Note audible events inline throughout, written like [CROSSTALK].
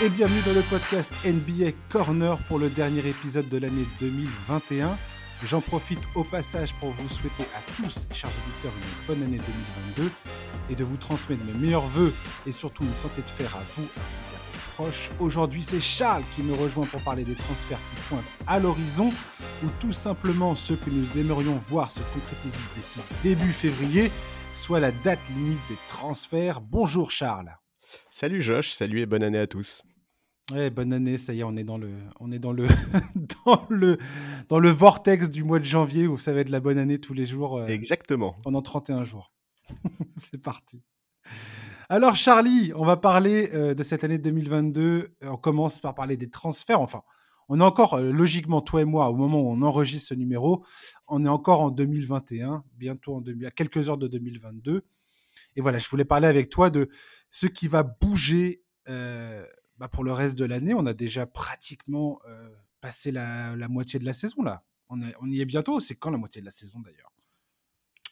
et bienvenue dans le podcast NBA Corner pour le dernier épisode de l'année 2021. J'en profite au passage pour vous souhaiter à tous, chers auditeurs, une bonne année 2022 et de vous transmettre mes meilleurs voeux et surtout une santé de fer à vous ainsi qu'à vos proches. Aujourd'hui, c'est Charles qui me rejoint pour parler des transferts qui pointent à l'horizon ou tout simplement ceux que nous aimerions voir se concrétiser d'ici début février, soit la date limite des transferts. Bonjour Charles. Salut Josh, salut et bonne année à tous. Ouais, bonne année, ça y est, on est dans le, on est dans le, [LAUGHS] dans le, dans le vortex du mois de janvier où ça va être la bonne année tous les jours. Euh, Exactement. Pendant 31 jours. [LAUGHS] C'est parti. Alors Charlie, on va parler euh, de cette année 2022. On commence par parler des transferts. Enfin, on est encore, euh, logiquement, toi et moi, au moment où on enregistre ce numéro, on est encore en 2021, bientôt en 2000, à quelques heures de 2022. Et voilà, je voulais parler avec toi de ce qui va bouger bah, pour le reste de l'année, on a déjà pratiquement euh, passé la, moitié de la saison là. On, y est bientôt. C'est quand la moitié de la saison d'ailleurs?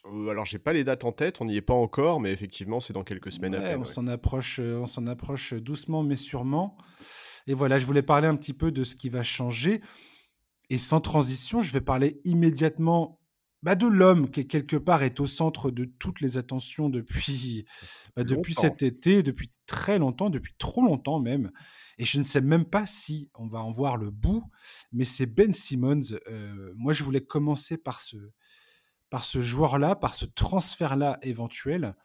Euh, alors, j'ai pas les dates en tête, on n'y est pas encore, mais effectivement, c'est dans quelques semaines. on s'en approche, euh, on s'en approche doucement mais sûrement. Et voilà, je voulais parler un petit peu de ce qui va changer. Et sans transition, je vais parler immédiatement bah, de l'homme qui quelque part est au centre de toutes les attentions depuis, bah, depuis cet été, depuis très longtemps, depuis trop longtemps même. Et je ne sais même pas si on va en voir le bout, mais c'est Ben Simmons. Euh, moi, je voulais commencer par ce, par ce joueur-là, par ce transfert-là éventuel.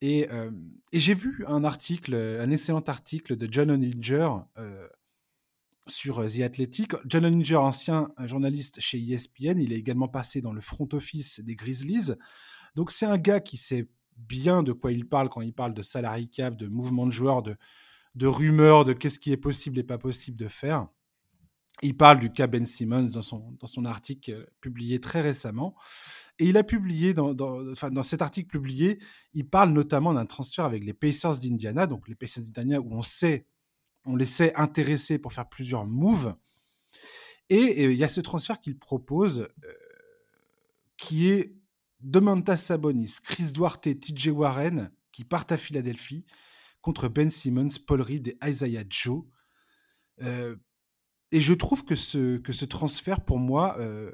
Et, euh, et j'ai vu un article, un excellent article de John Oninger euh, sur euh, The Athletic. John Oninger, ancien journaliste chez ESPN, il est également passé dans le front office des Grizzlies. Donc c'est un gars qui sait bien de quoi il parle quand il parle de salary cap, de mouvement de joueurs, de, de rumeurs, de qu'est-ce qui est possible et pas possible de faire. Il parle du cas Ben Simmons dans son, dans son article euh, publié très récemment. Et il a publié, dans, dans, enfin, dans cet article publié, il parle notamment d'un transfert avec les Pacers d'Indiana, donc les Pacers d'Indiana où on sait on les sait intéressés pour faire plusieurs moves. Et il y a ce transfert qu'il propose, euh, qui est Domantas Sabonis, Chris Duarte, TJ Warren, qui partent à Philadelphie contre Ben Simmons, Paul Reed et Isaiah Joe. Euh, et je trouve que ce, que ce transfert, pour moi, euh,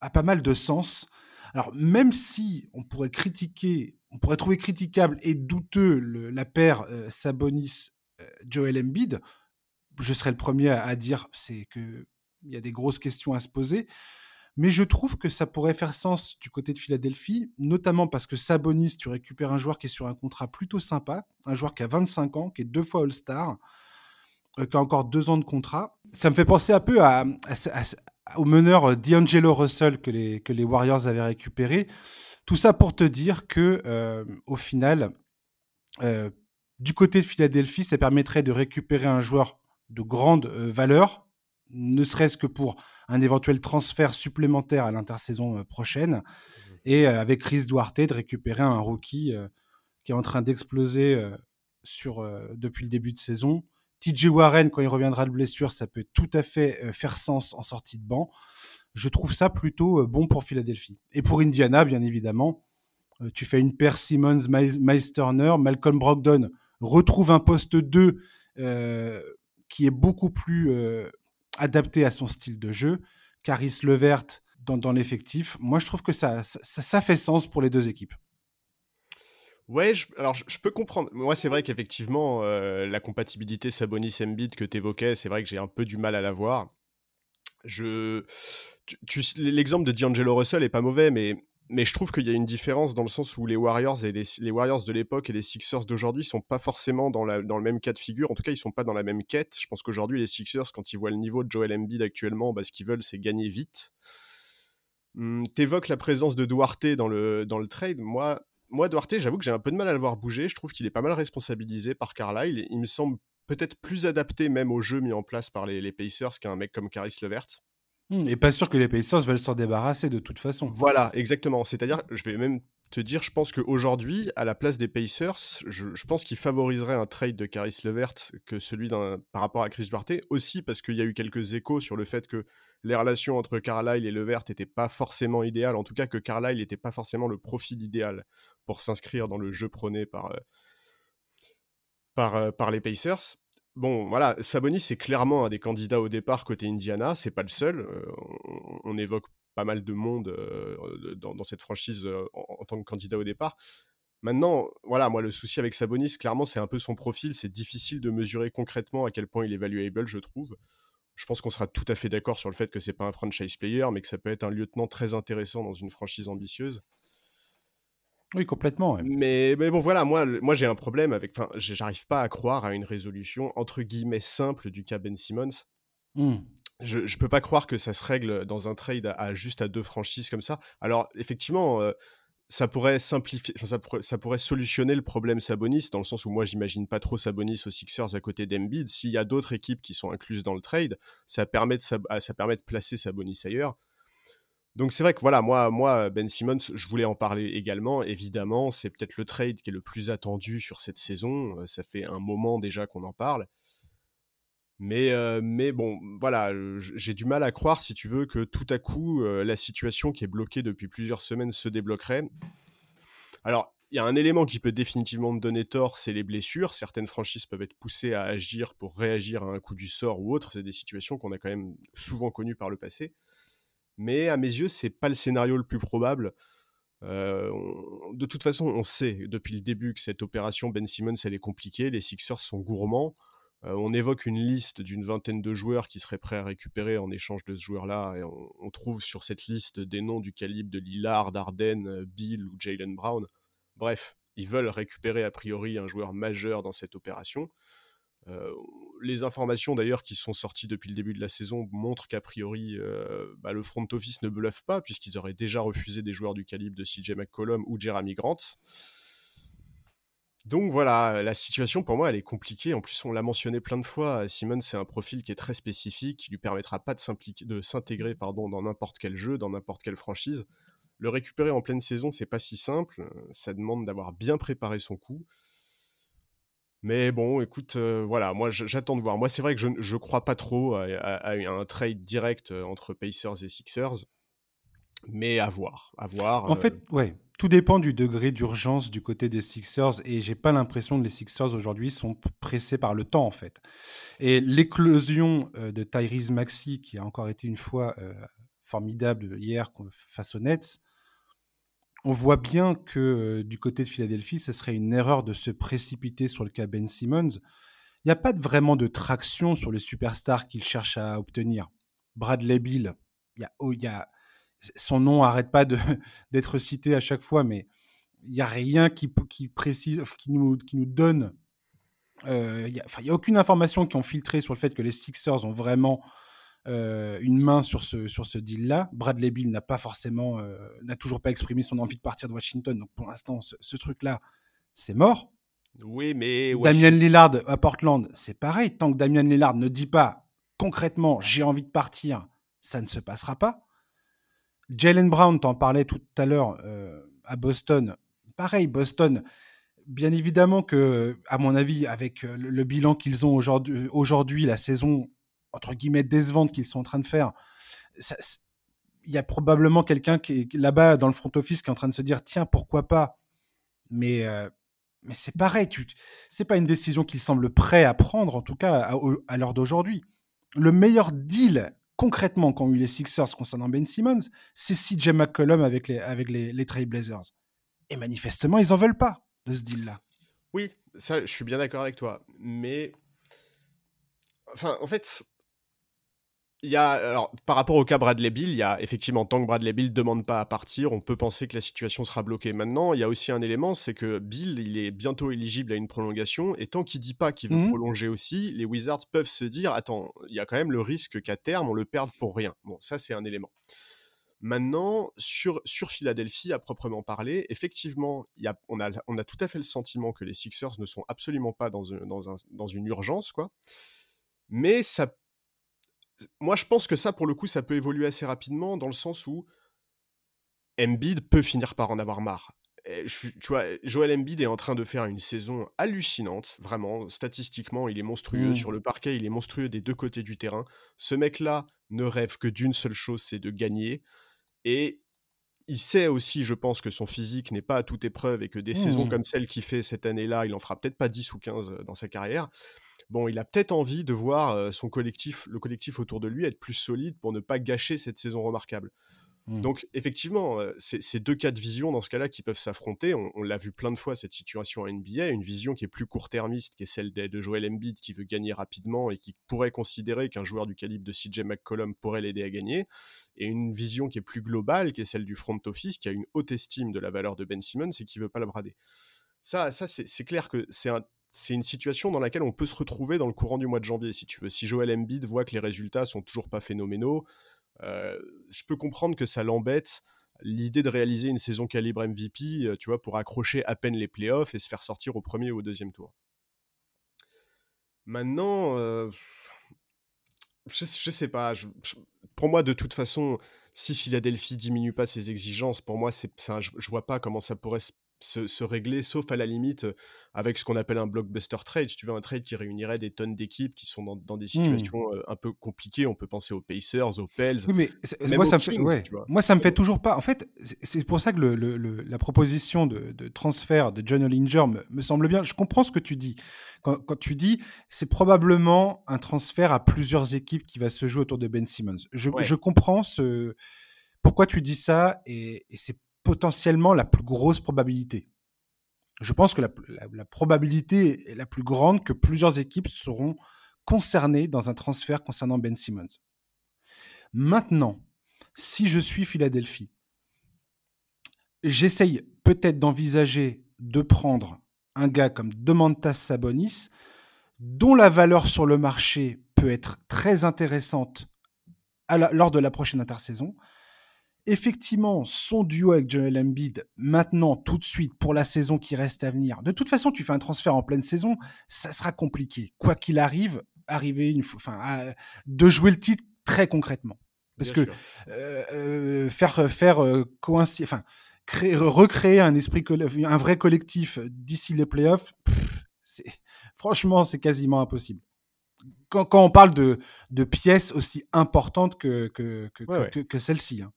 a pas mal de sens. Alors, même si on pourrait critiquer, on pourrait trouver critiquable et douteux la paire Sabonis Joel Embiid, je serais le premier à, dire c'est que il y a des grosses questions à se poser. Mais je trouve que ça pourrait faire sens du côté de Philadelphie, notamment parce que Sabonis, tu récupères un joueur qui est sur un contrat plutôt sympa, un joueur qui a 25 ans, qui est deux fois All-Star, euh, qui a encore deux ans de contrat. Ça me fait penser un peu au meneur euh, D'Angelo Russell que les, que les Warriors avaient récupéré. Tout ça pour te dire que, au final, du côté de Philadelphie, ça permettrait de récupérer un joueur de grande euh, valeur, ne serait-ce que pour un éventuel transfert supplémentaire à l'intersaison euh, prochaine, mmh et euh, avec Chris Duarte de récupérer un rookie qui est en train d'exploser sur depuis le début de saison. TJ Warren, quand il reviendra de blessure, ça peut tout à fait faire sens en sortie de banc. Je trouve ça plutôt bon pour Philadelphie. Et pour Indiana, bien évidemment, tu fais une paire Simmons, Miles Turner, Malcolm Brogdon retrouve un poste 2 euh, qui est beaucoup plus euh, adapté à son style de jeu. Caris Levert dans, l'effectif. Moi, je trouve que ça, ça, fait sens pour les deux équipes. Ouais, alors je, peux comprendre. Moi, c'est vrai qu'effectivement, euh, la compatibilité Sabonis-Embiid que tu évoquais, c'est vrai que j'ai un peu du mal à la voir. Je, l'exemple de D'Angelo Russell est pas mauvais, mais mais je trouve qu'il y a une différence dans le sens où les Warriors de l'époque et les Sixers d'aujourd'hui sont pas forcément dans, le même cas de figure. En tout cas, ils sont pas dans la même quête. Je pense qu'aujourd'hui, les Sixers, quand ils voient le niveau de Joel Embiid actuellement, bah, ce qu'ils veulent, c'est gagner vite. Hum, T'évoques la présence de Duarte dans le, trade. Moi, moi Duarte, j'avoue que j'ai un peu de mal à le voir bouger. Je trouve qu'il est pas mal responsabilisé par Carlisle. Il me semble peut-être plus adapté même au jeu mis en place par les, les Pacers qu'un mec comme Caris Levert. Mmh, et pas sûr que les Pacers veulent s'en débarrasser de toute façon. Voilà, exactement. C'est-à-dire, je vais même te dire, je pense qu'aujourd'hui, à la place des Pacers, je, pense qu'il favoriserait un trade de Caris Levert que celui par rapport à Chris Duarte, aussi parce qu'il y a eu quelques échos sur le fait que les relations entre Carlisle et Levert n'étaient pas forcément idéales, en tout cas que Carlisle n'était pas forcément le profil idéal pour s'inscrire dans le jeu prôné par, euh, par, euh, par les Pacers. Bon, voilà, Sabonis c'est clairement un des candidats au départ côté Indiana. C'est pas le seul. on, évoque pas mal de monde dans, cette franchise en, tant que candidat au départ. Maintenant, voilà, moi, le souci avec Sabonis, clairement, c'est un peu son profil. C'est difficile de mesurer concrètement à quel point il est valuable, je trouve. Je pense qu'on sera tout à fait d'accord sur le fait que c'est pas un franchise player, mais que ça peut être un lieutenant très intéressant dans une franchise ambitieuse. Oui, complètement. Mais, mais, bon, voilà, moi, moi j'ai un problème avec. Enfin, j'arrive pas à croire à une résolution entre guillemets simple du cas Ben Simmons. Mmh. Je, ne peux pas croire que ça se règle dans un trade à, juste à deux franchises comme ça. Alors, effectivement, euh, ça pourrait simplifier, ça pourrait, ça pourrait, solutionner le problème Sabonis, dans le sens où moi, j'imagine pas trop Sabonis aux Sixers à côté d'Embiid. S'il y a d'autres équipes qui sont incluses dans le trade, ça permet de, ça permet de placer Sabonis ailleurs. Donc c'est vrai que voilà, moi, Ben Simmons, je voulais en parler également. Évidemment, c'est peut-être le trade qui est le plus attendu sur cette saison. Euh, ça fait un moment déjà qu'on en parle. Mais, euh, bon, voilà, j'ai du mal à croire, si tu veux, que tout à coup, euh, la situation qui est bloquée depuis plusieurs semaines se débloquerait. Alors, il y a un élément qui peut définitivement me donner tort, c'est les blessures. Certaines franchises peuvent être poussées à agir pour réagir à un coup du sort ou autre. C'est des situations qu'on a quand même souvent connues par le passé. Mais à mes yeux, c'est pas le scénario le plus probable. Euh, de toute façon, on sait depuis le début que cette opération Ben Simmons, elle est compliquée. Les Sixers sont gourmands. Euh, on évoque une liste d'une vingtaine de joueurs qui seraient prêts à récupérer en échange de ce joueur-là, et on, trouve sur cette liste des noms du calibre de Lillard, Arden, euh, Bill ou Jalen Brown. Bref, ils veulent récupérer a priori un joueur majeur dans cette opération. Euh, les informations d'ailleurs qui sont sorties depuis le début de la saison montrent qu'a priori bah, le front office ne bluffe pas puisqu'ils auraient déjà refusé des joueurs du calibre de CJ McCollum ou Jeremy Grant. Donc voilà, la situation pour moi elle est compliquée. En plus, on l'a mentionné plein de fois. Simon, c'est un profil qui est très spécifique, qui lui permettra pas de s'intégrer pardon dans n'importe quel jeu, dans n'importe quelle franchise. Le récupérer en pleine saison, c'est pas si simple. Ça demande d'avoir bien préparé son coup. Mais bon, écoute, euh, voilà, moi j'attends de voir. Moi, c'est vrai que je ne crois pas trop à, un trade direct euh, entre Pacers et Sixers, mais à voir, à voir. En fait, euh. ouais, tout dépend du degré d'urgence du côté des Sixers et j'ai pas l'impression que les Sixers aujourd'hui sont pressés par le temps en fait. Et l'éclosion euh, de Tyrese Maxi qui a encore été une fois formidable hier face aux Nets, on voit bien que euh, du côté de Philadelphie, ce serait une erreur de se précipiter sur le cas Ben Simmons. Il n'y a pas vraiment de traction sur les superstars qu'il cherche à obtenir. Bradley Bill, a, oh, a son nom arrête pas [LAUGHS] d'être cité à chaque fois, mais il n'y a rien qui, précise, qui nous, donne. Euh, il n'y a, aucune information qui ont filtré sur le fait que les Sixers ont vraiment euh, une main sur ce, sur ce deal-là. Bradley Bill n'a pas forcément, euh, n'a toujours pas exprimé son envie de partir de Washington. Donc pour l'instant, ce, truc-là, c'est mort. Oui, mais. Damien Lillard à Portland, c'est pareil. Tant que Damien Lillard ne dit pas concrètement j'ai envie de partir, ça ne se passera pas. Jalen Brown, t'en parlais tout à l'heure euh, à Boston. Pareil, Boston, bien évidemment que, à mon avis, avec le, bilan qu'ils ont aujourd'hui, aujourd'hui, la saison entre guillemets décevante qu'ils sont en train de faire, il y a probablement quelqu'un qui là-bas dans le front office qui est en train de se dire tiens pourquoi pas, mais euh, mais c'est pareil, tu, c'est pas une décision qu'ils semblent prêts à prendre en tout cas à, l'heure d'aujourd'hui. Le meilleur deal concrètement qu'ont eu les Sixers concernant Ben Simmons, c'est CJ McCollum avec les, avec les, les Trailblazers. Et manifestement, ils n'en veulent pas de ce deal-là. Oui, ça, je suis bien d'accord avec toi. Mais. Enfin, en fait, il y a, alors, par rapport au cas Bradley Bill, il y a effectivement, tant que Bradley Bill ne demande pas à partir, on peut penser que la situation sera bloquée. Maintenant, il y a aussi un élément, c'est que Bill, il est bientôt éligible à une prolongation, et tant qu'il dit pas qu'il veut mmh prolonger aussi, les Wizards peuvent se dire, attends, il y a quand même le risque qu'à terme, on le perde pour rien. Bon, ça, c'est un élément. Maintenant, sur, sur Philadelphie, à proprement parler, effectivement, y a, on, a, on a tout à fait le sentiment que les Sixers ne sont absolument pas dans, dans, un, dans une urgence, quoi. Mais ça moi, je pense que ça, pour le coup, ça peut évoluer assez rapidement dans le sens où Embiid peut finir par en avoir marre. tu vois, Joel Embiid est en train de faire une saison hallucinante, vraiment. Statistiquement, il est monstrueux. Mmh. Sur le parquet, il est monstrueux des deux côtés du terrain. Ce mec-là ne rêve que d'une seule chose, c'est de gagner. Et il sait aussi, je pense, que son physique n'est pas à toute épreuve et que des saisons mmh. comme celle qu'il fait cette année-là, il en fera peut-être pas 10 ou 15 dans sa carrière. Bon, il a peut-être envie de voir son collectif, le collectif autour de lui être plus solide pour ne pas gâcher cette saison remarquable. Mmh. Donc, effectivement, c'est deux cas de vision dans ce cas-là qui peuvent s'affronter. On, l'a vu plein de fois, cette situation en NBA. Une vision qui est plus court-termiste, qui est celle de, de, Joel Embiid, qui veut gagner rapidement et qui pourrait considérer qu'un joueur du calibre de CJ McCollum pourrait l'aider à gagner. Et une vision qui est plus globale, qui est celle du front office, qui a une haute estime de la valeur de Ben Simmons et qui veut pas le brader. Ça, ça c'est clair que c'est un, c'est une situation dans laquelle on peut se retrouver dans le courant du mois de janvier, si tu veux. Si Joel Embiid voit que les résultats sont toujours pas phénoménaux, euh, je peux comprendre que ça l'embête l'idée de réaliser une saison calibre MVP, euh, tu vois, pour accrocher à peine les playoffs et se faire sortir au premier ou au deuxième tour. Maintenant, euh, je, je, sais pas. pour moi, de toute façon, si Philadelphie diminue pas ses exigences, pour moi, c'est, je, je vois pas comment ça pourrait se se, régler, sauf à la limite avec ce qu'on appelle un blockbuster trade. Si tu veux, un trade qui réunirait des tonnes d'équipes qui sont dans, des mmh. situations un peu compliquées. On peut penser aux Pacers, aux Pels. Oui, mais moi, ça me fait, moi, ça me fait toujours pas. En fait, c'est pour ça que le, la proposition de, transfert de John Ollinger me, semble bien. Je comprends ce que tu dis. Quand, tu dis, c'est probablement un transfert à plusieurs équipes qui va se jouer autour de Ben Simmons. Je, je comprends ce pourquoi tu dis ça et, et c'est potentiellement la plus grosse probabilité. Je pense que la, probabilité est la plus grande que plusieurs équipes seront concernées dans un transfert concernant Ben Simmons. Maintenant, si je suis Philadelphie, j'essaye peut-être d'envisager de prendre un gars comme Domantas Sabonis, dont la valeur sur le marché peut être très intéressante lors de la prochaine intersaison, effectivement, son duo avec Joel Embiid, maintenant, tout de suite, pour la saison qui reste à venir, de toute façon, tu fais un transfert en pleine saison, ça sera compliqué. Quoi qu'il arrive, arriver une enfin, de jouer le titre très concrètement. Parce que euh, euh, faire, faire euh, coïncider, enfin, créer, recréer un esprit, un vrai collectif d'ici les playoffs, franchement, c'est quasiment impossible. Quand, quand, on parle de, de pièces aussi importantes que, que, que, que celle-ci. Hein.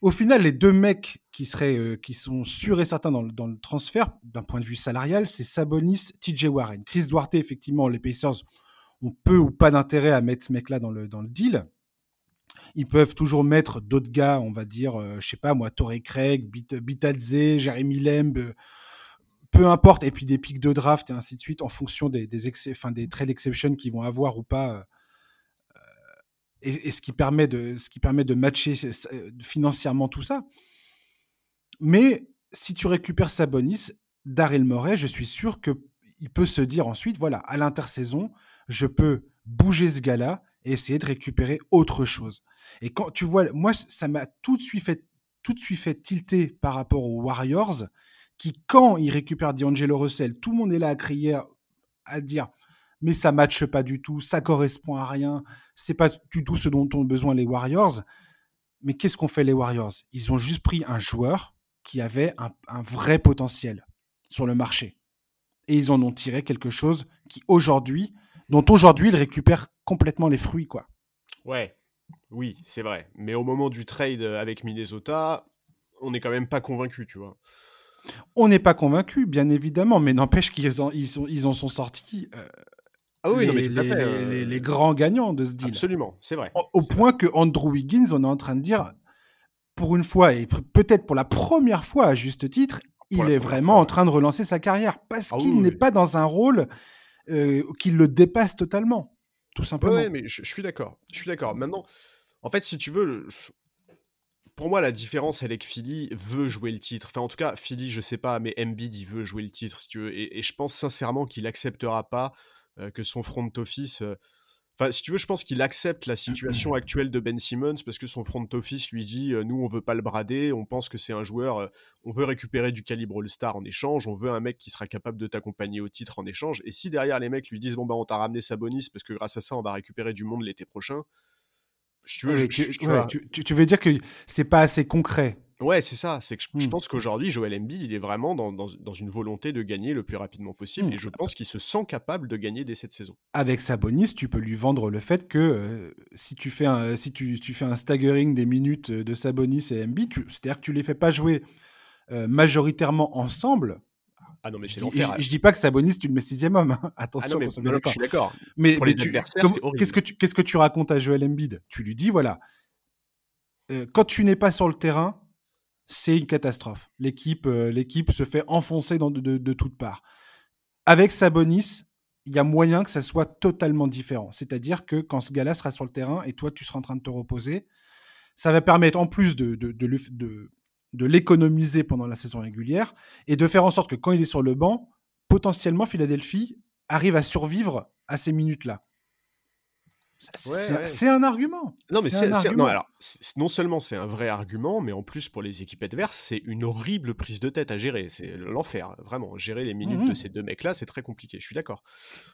Au final, les deux mecs qui euh, sont sûrs et certains dans le, transfert, d'un point de vue salarial, c'est Sabonis, TJ Warren. Chris Duarte, effectivement, les Pacers ont peu ou pas d'intérêt à mettre ce mec-là dans le, deal. Ils peuvent toujours mettre d'autres gars, on va dire, je euh, je sais pas moi, Torrey Craig, Bitadze, Jeremy Lemb, euh, peu importe, et puis des pics de draft et ainsi de suite en fonction des, des, des trade exceptions qu'ils vont avoir ou pas et, ce, qui permet de, ce qui permet de matcher financièrement tout ça. Mais si tu récupères Sabonis, Daryl Morey, je suis sûr qu'il peut se dire ensuite, voilà, à l'intersaison, je peux bouger ce gars-là et essayer de récupérer autre chose. Et quand tu vois, moi, ça m'a tout de suite fait, tout de suite fait tilter par rapport aux Warriors, qui, quand ils récupèrent D'Angelo Russell, tout le monde est là à crier, à dire, mais ça matche pas du tout, ça correspond à rien, c'est pas du tout ce dont ont besoin les Warriors. Mais qu'est-ce qu'ont fait les Warriors? Ils ont juste pris un joueur qui avait un, vrai potentiel sur le marché. Et ils en ont tiré quelque chose qui aujourd'hui, dont aujourd'hui ils récupèrent complètement les fruits, quoi. Ouais, oui, c'est vrai. Mais au moment du trade avec Minnesota, on n'est quand même pas convaincu, tu vois. On n'est pas convaincu, bien évidemment, mais n'empêche qu'ils en, ils, en sont sortis euh, ah oui, les, euh, les, grands gagnants de ce deal. Absolument, c'est vrai. Au, point que Andrew Wiggins, on est en train de dire, pour une fois, et peut-être pour la première fois à juste titre, il est vraiment en train de relancer sa carrière parce ah qu'il n'est pas dans un rôle euh, qui le dépasse totalement, tout simplement. Oui, mais je, suis d'accord. Je suis d'accord. Maintenant, en fait, si tu veux, pour moi, la différence, elle est que Philly veut jouer le titre. Enfin, en tout cas, Philly, je sais pas, mais Embiid, il veut jouer le titre, si tu veux. Et, et je pense sincèrement qu'il acceptera pas que son front office. Euh, enfin, si tu veux, je pense qu'il accepte la situation actuelle de Ben Simmons parce que son front office lui dit euh, nous, on veut pas le brader, on pense que c'est un joueur, on veut récupérer du calibre All-Star en échange, on veut un mec qui sera capable de t'accompagner au titre en échange. Et si derrière les mecs lui disent bon, bah, on t'a ramené Sabonis parce que grâce à ça, on va récupérer du monde l'été prochain. tu, veux, tu, veux dire que c'est pas assez concret? Ouais, c'est ça. C'est que je, mmh. pense qu'aujourd'hui, Joel Embiid, il est vraiment dans, dans, une volonté de gagner le plus rapidement possible. Mmh. Et je pense qu'il se sent capable de gagner dès cette saison. Avec Sabonis, tu peux lui vendre le fait que euh, si, tu fais, un, si tu, tu, fais un staggering des minutes de Sabonis et Embiid, c'est-à-dire que tu les fais pas jouer euh, majoritairement ensemble, Ah non, mais c'est Je, l'enfer. je- je dis pas que Sabonis, tu le mets sixième homme. hein. Ah Attention, non, mais non, je suis d'accord. Mais, qu'est-ce que tu qu'est-ce que tu racontes à Joel Embiid? Tu lui dis voilà, euh, quand tu n'es pas sur le terrain, c'est une catastrophe. L'équipe euh, se fait enfoncer de, toutes parts. Avec Sabonis, il y a moyen que ça soit totalement différent. C'est-à-dire que quand ce gars-là sera sur le terrain et toi tu seras en train de te reposer, ça va permettre en plus de- de l'économiser pendant la saison régulière et de faire en sorte que quand il est sur le banc, potentiellement Philadelphie arrive à survivre à ces minutes-là. C'est Ouais, un- ouais. c'est un argument. Non, mais C'est non, alors, non seulement c'est un vrai argument, mais en plus pour les équipes adverses, c'est une horrible prise de tête à gérer. C'est l'enfer, vraiment. Gérer les minutes de ces deux mecs-là, c'est très compliqué. Je suis d'accord.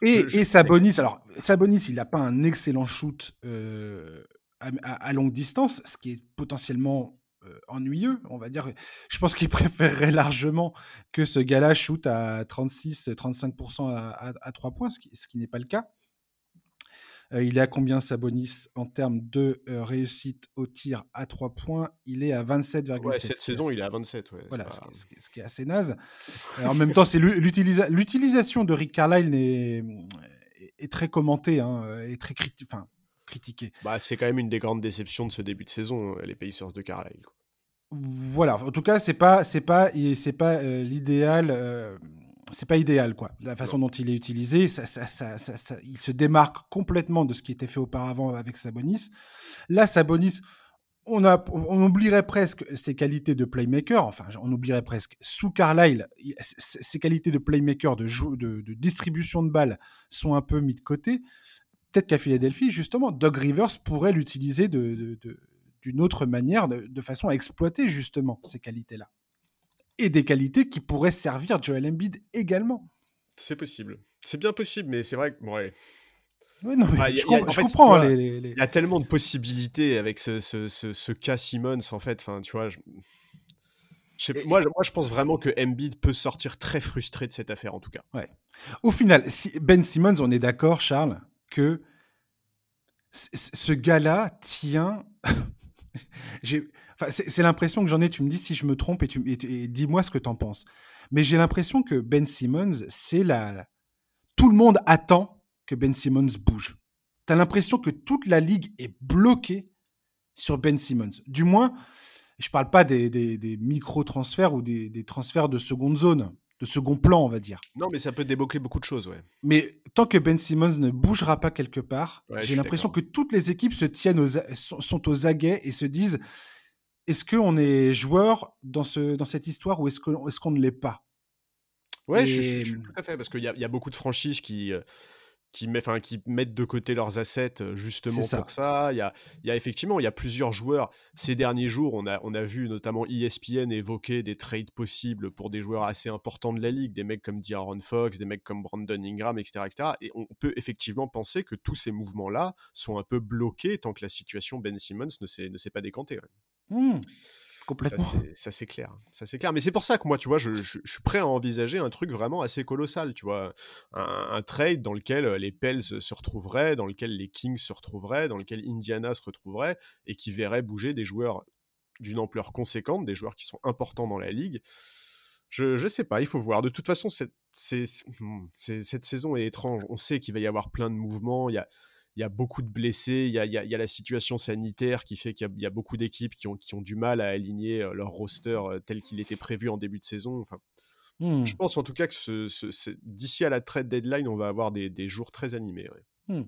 Et, Je- je- et Sabonis, alors Sabonis, il n'a pas un excellent shoot euh, à, à- à longue distance, ce qui est potentiellement euh, ennuyeux, on va dire. Je pense qu'il [LAUGHS] préférerait largement que ce gars-là shoot à 36-35% à, à, à 3 points, ce qui, ce qui n'est pas le cas. Euh, il est à combien Sabonis en termes de euh, réussite au tir à 3 points? Il est à 27,7. Ouais, cette saison, il est à 27. Ouais, voilà, ce, qui est, ce qui est- ce qui est assez naze. Euh, en même temps, c'est l'u- l'utilisa- l'utilisation de Rick Carlisle est, est très commentée, hein, et très criti- enfin, critiquée. Bah, c'est quand même une des grandes déceptions de ce début de saison, les Pacers de Carlisle. quoi. Voilà. En tout cas, c'est pas, c'est pas, c'est pas euh, l'idéal. euh, c'est pas idéal, quoi. La façon dont il est utilisé, ça, ça- ça- ça- ça- il se démarque complètement de ce qui était fait auparavant avec Sabonis. Là, Sabonis, on, a, on oublierait presque ses qualités de playmaker. Enfin, on oublierait presque sous Carlisle, ses qualités de playmaker, de, de, de distribution de balles sont un peu mis de côté. Peut-être qu'à Philadelphie, justement, Doug Rivers pourrait l'utiliser de, de- de- d'une autre manière, de, de façon à exploiter justement ces qualités-là. Et des qualités qui pourraient servir Joel Embiid également. C'est possible. C'est bien possible, mais c'est vrai que. Ouais. Oui, non, mais Ah, je, y a- com- en je fait, comprends les, les- les- Il y a tellement de possibilités avec ce, ce, ce, ce cas Simmons, en fait. Enfin, tu vois. je- je sais- moi, je- moi, je pense vraiment que Embiid peut sortir très frustré de cette affaire, en tout cas. Au final, si Ben Simmons, on est d'accord, Charles, que ce gars-là tient. [LAUGHS] Enfin, c'est l'impression que j'en ai. Tu me dis si je me trompe et, tu, et, et dis-moi ce que tu en penses. Mais j'ai l'impression que Ben Simmons, c'est la. Tout le monde attend que Ben Simmons bouge. Tu as l'impression que toute la ligue est bloquée sur Ben Simmons. Du moins, je parle pas des, des- des micro-transferts ou des, des transferts de seconde zone, de second plan, on va dire. Non, mais ça peut débloquer beaucoup de choses, ouais. Mais tant que Ben Simmons ne bougera pas quelque part, Ouais, j'ai l'impression que toutes les équipes se tiennent aux sont aux aguets et se disent est-ce qu'on est joueur dans, ce, dans cette histoire ou est-ce qu'on est qu'on ne l'est pas? Ouais, je, je- Et- je suis tout à fait, parce qu'il y y a beaucoup de franchises qui, euh, qui, met- enfin, qui mettent de côté leurs assets euh, justement ça. pour ça. Il y a, il y a effectivement, il y a plusieurs joueurs. Ces derniers jours, on a, on a vu notamment ESPN évoquer des trades possibles pour des joueurs assez importants de la ligue, des mecs comme D'Aaron Fox, des mecs comme Brandon Ingram, etc., etc. Et on peut effectivement penser que tous ces mouvements-là sont un peu bloqués tant que la situation Ben Simmons ne s'est, ne s'est pas décantée. ouais. Ça, Complètement. Ça, c'est clair. Ça, c'est clair. Mais c'est pour ça que moi, tu vois, je, je- je suis prêt à envisager un truc vraiment assez colossal, tu vois. Un, un trade dans lequel euh, les Pels se retrouveraient, dans lequel les Kings se retrouveraient, dans lequel Indiana se retrouverait, et qui verrait bouger des joueurs d'une ampleur conséquente, des joueurs qui sont importants dans la ligue. Je, je sais pas, il faut voir. De toute façon, cette, hmm, cette saison est étrange. On sait qu'il va y avoir plein de mouvements. Il y a, il y a beaucoup de blessés. Il y a, il y a- il y a la situation sanitaire qui fait qu'il y a, il y a beaucoup d'équipes qui ont, qui ont du mal à aligner euh, leur roster euh, tel qu'il était prévu en début de saison. Enfin, Hmm, je pense en tout cas que ce- ce- ce- d'ici à la trade deadline, on va avoir des, des jours très animés. ouais.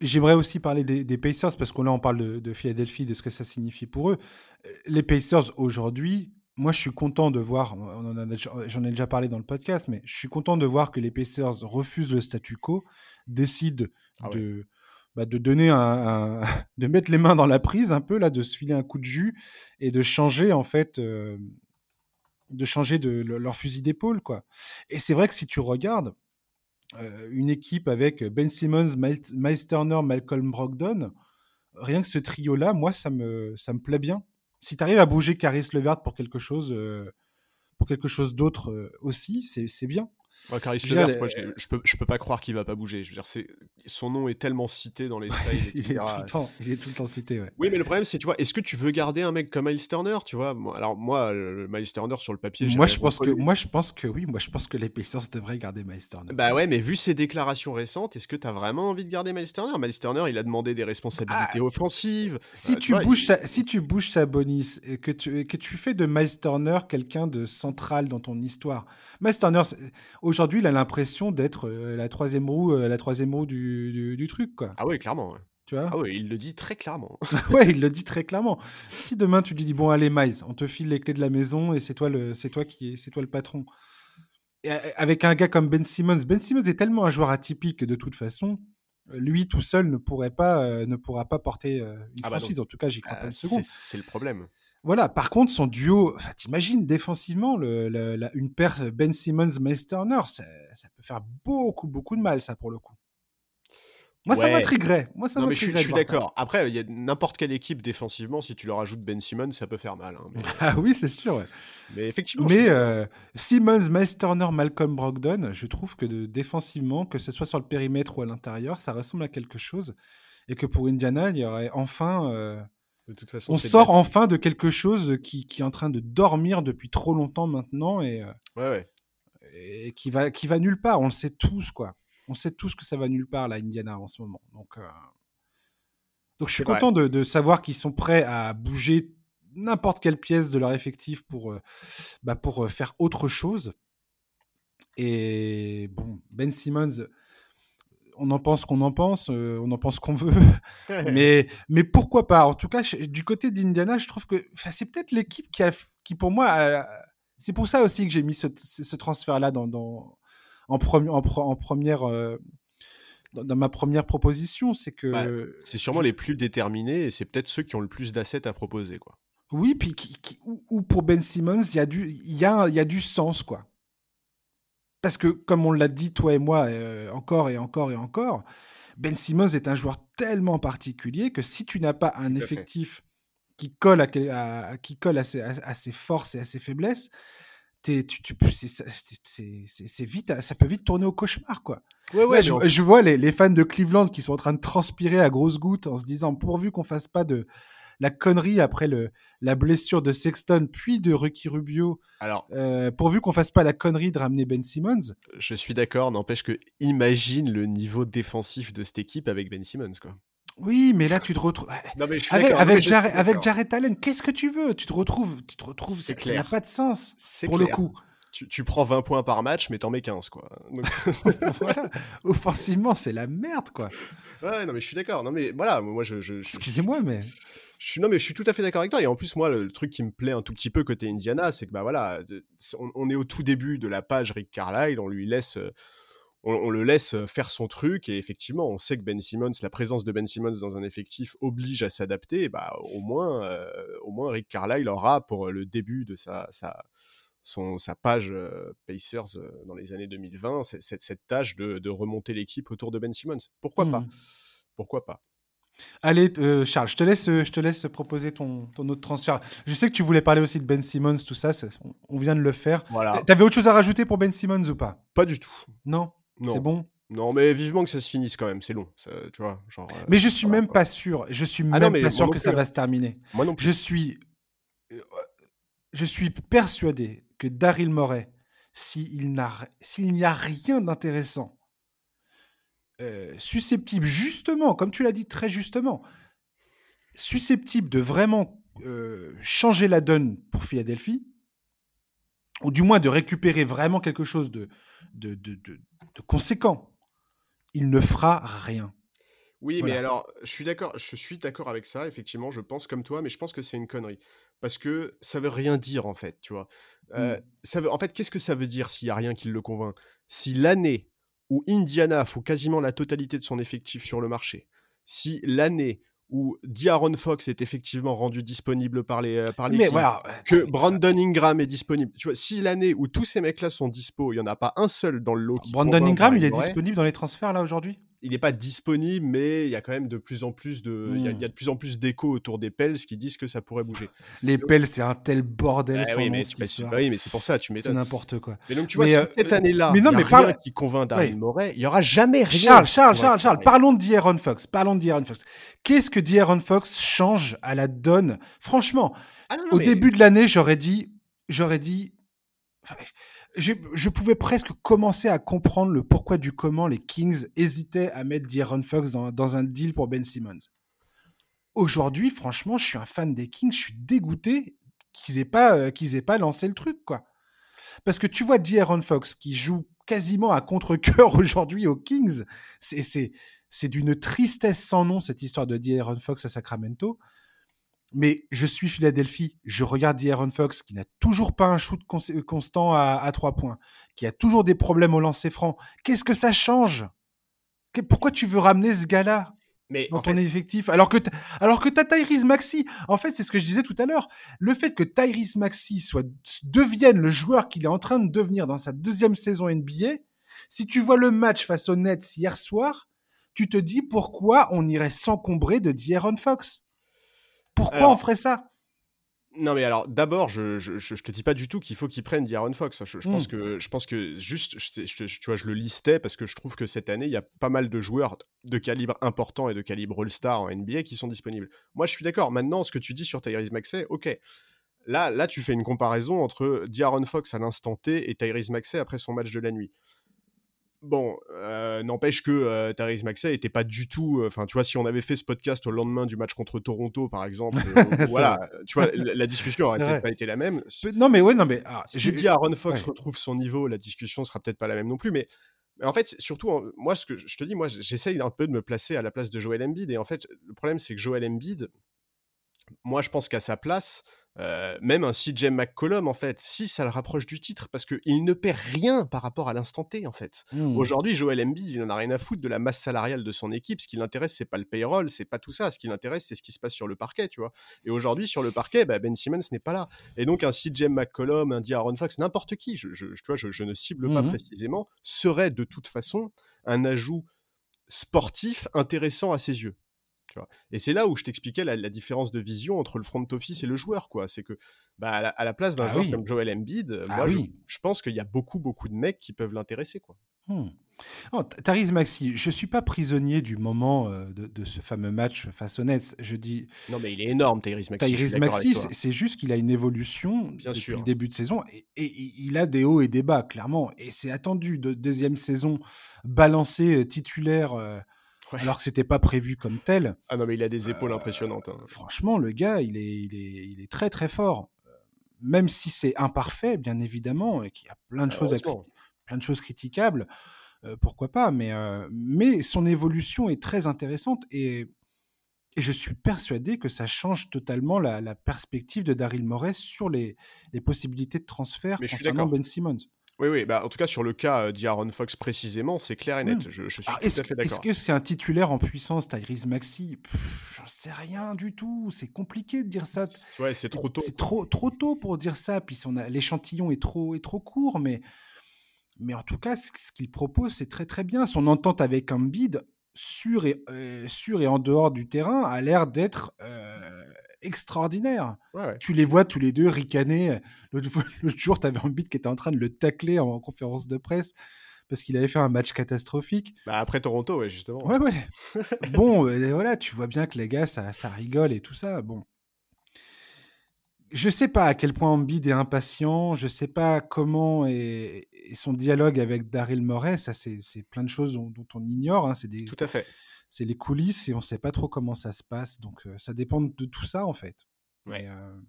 J'aimerais aussi parler des, des Pacers parce que là, on parle de, de Philadelphie, de ce que ça signifie pour eux. Euh, Les Pacers aujourd'hui, moi, je suis content de voir, j'en ai déjà parlé dans le podcast, mais je suis content de voir que les Pacers refusent le statu quo, décident Ah ouais. De, bah, de donner un, [LAUGHS] de mettre les mains dans la prise un peu là, de se filer un coup de jus et de changer en fait, euh, de changer de le- leur fusil d'épaule quoi. Et c'est vrai que si tu regardes euh, une équipe avec Ben Simmons, Miles, Turner, Malcolm Brogdon, rien que ce trio-là, moi, ça me, ça me plaît bien. Si tu arrives à bouger Caris Levert pour quelque chose, euh, pour quelque chose d'autre aussi, c'est bien. Ouais, Caris Je Levert, moi, je, je peux, je peux pas croire qu'il va pas bouger. Je veux dire, c'est, son nom est tellement cité dans les [LAUGHS] trails, il, est tout le temps, il est tout le temps cité, ouais. Oui, mais le problème, c'est, tu vois, est-ce que tu veux garder un mec comme Miles Turner, tu vois? Alors, moi, le Miles Turner sur le papier, Moi je, pense que, moi, je pense que oui. Moi, je pense que les Pacers devraient garder Miles Turner. Bah ouais, mais vu ses déclarations récentes, est-ce que t'as vraiment envie de garder Miles Turner? Miles Turner, il a demandé des responsabilités offensives. Si Euh, tu, vois, bouges il- Sa- si tu bouges Sabonis et que tu, et que tu fais de Miles Turner quelqu'un de central dans ton histoire, Miles Turner, aujourd'hui, il a l'impression d'être euh, la troisième roue, euh, la troisième roue du, du- du truc, quoi. Ah ouais, clairement. ouais. Tu vois Ah ouais, il le dit très clairement. [LAUGHS] [LAUGHS] Ouais, il le dit très clairement. Si demain tu lui dis bon allez Miles, on te file les clés de la maison et c'est toi le, c'est toi qui, est- c'est toi le patron. Et a- avec un gars comme Ben Simmons, Ben Simmons est tellement un joueur atypique que de toute façon, euh, lui tout seul ne pourrait pas, euh, ne pourra pas porter euh, une Ah bah franchise. En tout cas, j'y crois Euh, pas une seconde. c'est le problème. Voilà. Par contre, son duo, enfin, t'imagines défensivement le, le- la- une paire Ben Simmons Miles Turner, ça, ça peut faire beaucoup beaucoup de mal ça pour le coup. Moi, ça Ouais. m'intriguerait. Moi, ça Non, mais je suis, je ça. d'accord. Après, il y a n'importe quelle équipe défensivement, si tu leur ajoutes Ben Simmons, ça peut faire mal. hein. Mais, [LAUGHS] Ah oui, c'est sûr. ouais. mais effectivement, Mais euh, Simmons, Miles Turner, Malcolm Brogdon, je trouve que de- défensivement, que ce soit sur le périmètre ou à l'intérieur, ça ressemble à quelque chose. Et que pour Indiana, il y aurait enfin. euh, de toute façon, on sort bien. enfin de quelque chose qui, qui est en train de dormir depuis trop longtemps maintenant et, euh, Ouais, ouais. et qui, va, qui va nulle part. On le sait tous, quoi. On sait tous que ça va nulle part, là, Indiana, en ce moment. Donc, euh, Donc je suis content de, de savoir qu'ils sont prêts à bouger n'importe quelle pièce de leur effectif pour, euh, bah, pour euh, faire autre chose. Et bon, Ben Simmons, on en pense qu'on en pense, euh, on en pense qu'on veut, [LAUGHS] mais, mais pourquoi pas? En tout cas, je- du côté d'Indiana, je trouve que c'est peut-être l'équipe qui, a, qui, pour moi, a- c'est pour ça aussi que j'ai mis ce, ce- transfert-là dans, dans, en, premi- en, pro- en première, euh, dans, dans ma première proposition. C'est que. Ouais, c'est sûrement les plus déterminés et c'est peut-être ceux qui ont le plus d'assets à proposer. Quoi. Oui, puis qui, qui- ou, ou pour Ben Simmons, il y, a du- il y, a, il y a du sens, quoi. Parce que, comme on l'a dit, toi et moi, euh, encore et encore et encore, Ben Simmons est un joueur tellement particulier que si tu n'as pas un effectif qui colle à, qui colle à ses, à- à ses forces et à ses faiblesses, t'es- tu, tu, c'est- vite, ça peut vite tourner au cauchemar, quoi. Ouais, Ouais, je, je vois les, les fans de Cleveland qui sont en train de transpirer à grosses gouttes en se disant pourvu qu'on fasse pas de la connerie après le, la blessure de Sexton puis de Ricky Rubio, Alors, euh, pourvu qu'on fasse pas la connerie de ramener Ben Simmons. je suis d'accord, n'empêche que imagine le niveau défensif de cette équipe avec Ben Simmons. Quoi. Oui, mais là tu te retrouves Non, mais je suis avec, avec, je Jarrett, suis avec d'accord. Jarrett Allen. Qu'est-ce que tu veux? Tu te retrouves, tu te retrouves. C'est Ça ça n'a pas de sens pour clair. le coup. Tu, tu prends 20 points par match, mais t'en mets 15. Quoi. Donc- [LAUGHS] [LAUGHS] voilà. Offensivement, c'est la merde, quoi. ouais, non, mais je suis d'accord. Non, mais voilà, moi, je- Excusez-moi, mais Je suis, non, mais je suis tout à fait d'accord avec toi. Et en plus, moi, le, le truc qui me plaît un tout petit peu côté Indiana, c'est que bah voilà, on, on est au tout début de la page Rick Carlisle, on lui laisse, euh, on, on le laisse euh, faire son truc. Et effectivement, on sait que Ben Simmons, la présence de Ben Simmons dans un effectif oblige à s'adapter. Bah, au moins, euh, au moins, Rick Carlisle aura pour le début de sa, sa, son, sa page euh, Pacers euh, dans les années 2020, c'est- cette, cette tâche de, de remonter l'équipe autour de Ben Simmons. Pourquoi pas? Hmm. Pourquoi pas? Allez, euh, Charles, je te laisse, euh, je te laisse proposer ton, ton autre transfert. Je sais que tu voulais parler aussi de Ben Simmons, tout ça. On, on vient de le faire. Voilà, T'avais autre chose à rajouter pour Ben Simmons ou pas? Pas du tout. Non, Non. C'est bon? Non, mais vivement que ça se finisse quand même, c'est long, ça, tu vois. Genre, euh, Mais je suis voilà, même pas sûr. Je suis Ah même non, pas sûr que ça va se terminer. Moi non plus. Je suis, euh, je suis persuadé que Daryl Morey, s'il n'a, s'il n'y a rien d'intéressant, euh, susceptible justement, comme tu l'as dit très justement, susceptible de vraiment euh, changer la donne pour Philadelphie, ou du moins de récupérer vraiment quelque chose de, de, de, de- de conséquent, il ne fera rien. Oui, Voilà. mais alors, je suis d'accord, je suis d'accord avec ça, effectivement, je pense comme toi, mais je pense que c'est une connerie. Parce que ça veut rien dire, en fait, tu vois. Euh, Mm. ça veut, en fait, qu'est-ce que ça veut dire s'il n'y a rien qui le convainc? Si l'année où Indiana fout quasiment la totalité de son effectif sur le marché, si l'année où D'Aaron Fox est effectivement rendu disponible par les, euh, par les Mais voilà. que Brandon Ingram est disponible. Tu vois, si l'année où tous ces mecs-là sont dispo, il n'y en a pas un seul dans le lot Brandon Ingram, il est disponible dans les transferts là aujourd'hui? Il n'est pas disponible, mais il y a quand même de plus en plus de, il y, a, Mmh. de plus en plus d'échos autour des Pels qui disent que ça pourrait bouger. [LAUGHS] Les Donc- Pels, c'est un tel bordel Bah sans oui, mais, bah, c'est histoire. bah oui, mais c'est pour ça, tu C'est m'étonnes. n'importe quoi. Mais donc tu vois, Mais, euh, cette euh, année-là, mais non, y a mais rien parle- qui convainc Daryl Ouais. Morey, il y aura jamais rien. Charles, Charles, Charles, Charles, parlons de D'Aaron Fox. Parlons de D'Aaron Fox. Qu'est-ce que D'Aaron Fox change à la donne? Franchement, Ah non, non, au début de l'année, j'aurais dit, j'aurais dit, enfin, je, pouvais presque commencer à comprendre le pourquoi du comment les Kings hésitaient à mettre D'Aaron Fox dans, un deal pour Ben Simmons. Aujourd'hui, franchement, je suis un fan des Kings, je suis dégoûté qu'ils aient pas, euh, qu'ils pas lancé le truc, quoi. Parce que tu vois D'Aaron Fox qui joue quasiment à contre-cœur [LAUGHS] aujourd'hui aux Kings, c'est, c'est, c'est d'une tristesse sans nom cette histoire de D'Aaron Fox à Sacramento. Mais je suis Philadelphie, je regarde D'Aaron Fox qui n'a toujours pas un shoot cons- constant à, trois points, qui a toujours des problèmes au lancer franc. Qu'est-ce que ça change? Pourquoi tu veux ramener ce gars-là mais dans en ton fait, effectif? Alors que alors que t'as Tyrese Maxi en fait c'est ce que je disais tout à l'heure. Le fait que Tyrese Maxi soit devienne le joueur qu'il est en train de devenir dans sa deuxième saison NBA si tu vois le match face aux Nets hier soir tu te dis pourquoi on irait s'encombrer de D'Aaron Fox? Pourquoi Alors, on ferait ça? Non, mais alors, d'abord, je, je, te dis pas du tout qu'il faut qu'ils prennent D'Aaron Fox. Je, je pense que, je pense que juste, je- tu vois, je le listais parce que je trouve que cette année, il y a pas mal de joueurs de calibre important et de calibre All-Star en NBA qui sont disponibles. Moi, je suis d'accord. Maintenant, ce que tu dis sur Tyrese Maxey, ok. Là, là, tu fais une comparaison entre D'Aaron Fox à l'instant T et Tyrese Maxey après son match de la nuit. Bon, euh, n'empêche que euh, Tyrese Maxey était pas du tout. Enfin, tu vois, si on avait fait ce podcast au lendemain du match contre Toronto, par exemple, [LAUGHS] euh, voilà, tu vois, la, la [LAUGHS] discussion aurait C'est peut-être pas été la même. Non mais ouais non mais ah, si je- dit Aaron Fox ouais. retrouve son niveau, la discussion sera peut-être pas la même non plus. Mais, mais en fait, surtout, en- moi, ce que je je te dis, moi, j'essaye un peu de me placer à la place de Joel Embiid. Et en fait, le problème, c'est que Joel Embiid, moi, je pense qu'à sa place, euh, même un CJ McCollum, en fait, si ça le rapproche du titre, parce qu'il ne perd rien par rapport à l'instant T, en fait. Hmm. Aujourd'hui, Joel Embiid, il en a rien à foutre de la masse salariale de son équipe. Ce qui l'intéresse, c'est pas le payroll, c'est pas tout ça. Ce qui l'intéresse, c'est ce qui se passe sur le parquet, tu vois. Et aujourd'hui, sur le parquet, bah, Ben Simmons n'est pas là. Et donc, un CJ McCollum, un D'Aaron Fox, n'importe qui, je, je- tu vois, je, je ne cible pas Mhm. précisément, serait de toute façon un ajout sportif intéressant à ses yeux. Tu vois. Et c'est là où je t'expliquais la, la différence de vision entre le front office et le joueur, quoi. C'est que, bah, à, la, à la place d'un Ah joueur oui. comme Joel Embiid, euh, Ah moi, je- oui. je, pense qu'il y a beaucoup, beaucoup de mecs qui peuvent l'intéresser, quoi. Hmm. Oh, Maxi, je suis pas prisonnier du moment euh, de, de ce fameux match face aux Nets. Je dis Non, mais il est énorme, Tyrese suis Tyrese Maxi, c'est juste qu'il a une évolution Bien depuis sûr. le début de saison et, et il a des hauts et des bas, clairement. Et c'est attendu de deuxième saison balancé euh, titulaire euh, Ouais. alors que c'était pas prévu comme tel. Ah non, mais il a des épaules Euh, impressionnantes. hein. Franchement, le gars, il est, il est, il est très très fort. Euh, Même si c'est imparfait, bien évidemment, et qu'il y a plein de Ah, choses à plein de choses critiquables, euh, pourquoi pas. Mais, euh, mais son évolution est très intéressante et, et je suis persuadé que ça change totalement la, la perspective de Daryl Morey sur les, les possibilités de transfert Mais concernant. Ben Simmons. Oui, oui, bah, en tout cas, sur le cas euh, d'Aaron Fox précisément, c'est clair et net. Hmm. Je, je suis Alors, tout est-ce, à fait est-ce d'accord. que c'est un titulaire en puissance, Tyrese Maxi J'en sais rien du tout. C'est compliqué de dire ça. Ouais, c'est trop tôt. C'est trop, trop tôt pour dire ça. Puis on a- l'échantillon est trop, est trop court, mais, mais en tout cas, ce, ce qu'il propose, c'est très très bien. Son entente avec Embiid, sur et, euh, sur et en dehors du terrain, a l'air d'être euh, extraordinaire. Ouais, ouais. Tu les vois tous les deux ricaner. L'autre [LAUGHS] jour, tu avais Embiid qui était en train de le tacler en conférence de presse parce qu'il avait fait un match catastrophique. Bah, après Toronto, ouais, justement. Ouais, ouais. [LAUGHS] bon, euh, voilà, tu vois bien que les gars, ça, ça rigole et tout ça. Bon. Je sais pas à quel point Embiid est impatient. Je sais pas comment est, est son dialogue avec Daryl Morey. Ça, c'est plein de choses dont, dont on ignore. hein. Des, Tout à fait. C'est les coulisses et on sait pas trop comment ça se passe. Donc, euh, ça dépend de tout ça, en fait. Ouais. Mais, euh,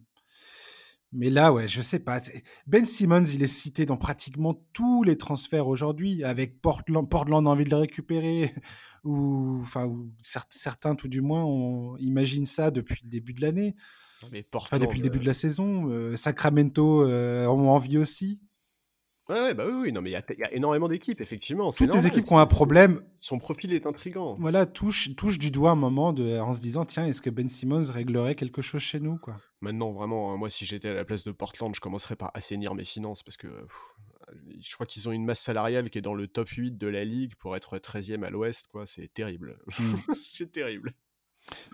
mais là, ouais, je sais pas. Ben Simmons, il est cité dans pratiquement tous les transferts aujourd'hui, avec Portland, Portland a envie de le récupérer, [LAUGHS] ou enfin, certains, tout du moins, on imagine ça depuis le début de l'année, Mais enfin Portland, depuis le début de la saison. Sacramento en ont envie aussi. Ouais, bah oui, oui, non, mais il y a, il y a énormément d'équipes, effectivement. Toutes les équipes qui ont un problème, Son profil est intrigant. voilà, touchent, touchent du doigt un moment de, en se disant, tiens, est-ce que Ben Simmons réglerait quelque chose chez nous, quoi? Maintenant, vraiment, hein, moi, si j'étais à la place de Portland, je commencerais par assainir mes finances parce que pff, je crois qu'ils ont une masse salariale qui est dans le top 8 de la ligue pour être 13e à l'ouest, quoi. C'est terrible. Hmm. [LAUGHS] c'est terrible.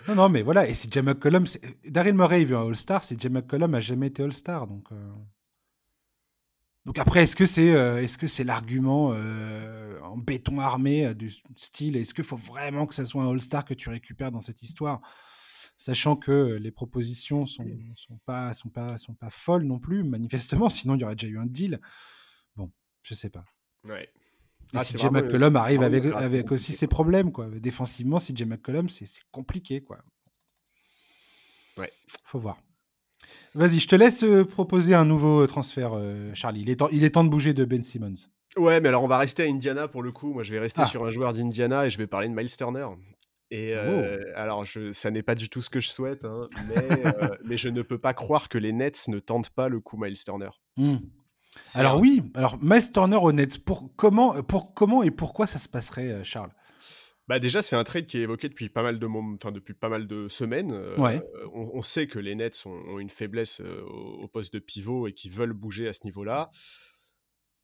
Non, non, mais voilà. Et si Jay McCollum, Daryl Murray veut un All-Star, si Jay McCollum a jamais été All-Star, donc. Euh. Donc après, est-ce que c'est euh, est-ce que c'est l'argument euh, en béton armé du style Est-ce qu'il faut vraiment que ça soit un All-Star que tu récupères dans cette histoire? Sachant que les propositions sont, sont pas sont pas sont pas folles non plus manifestement, [LAUGHS] sinon il y aurait déjà eu un deal. Bon, je sais pas. Ouais. Et ah, si Jay McCollum arrive avec, avec aussi ses problèmes, quoi. Défensivement, si Jay McCollum, c'est compliqué, quoi. Ouais. Faut voir. Vas-y, je te laisse euh, proposer un nouveau transfert, euh, Charlie. Il est, temps, il est temps de bouger de Ben Simmons. Ouais, mais alors on va rester à Indiana pour le coup. Moi, je vais rester ah. sur un joueur d'Indiana et je vais parler de Miles Turner. Et euh, oh. alors, je, ça n'est pas du tout ce que je souhaite, hein, mais, [LAUGHS] mais, je ne peux pas croire que les Nets ne tentent pas le coup Miles Turner. Hmm. Alors oui, alors Miles Turner au Nets, pour comment, pour comment et pourquoi ça se passerait, Charles? Bah déjà, c'est un trade qui est évoqué depuis pas mal de, enfin, depuis pas mal de semaines. ouais. on, sait que les Nets ont, une faiblesse au, poste de pivot et qui veulent bouger à ce niveau-là.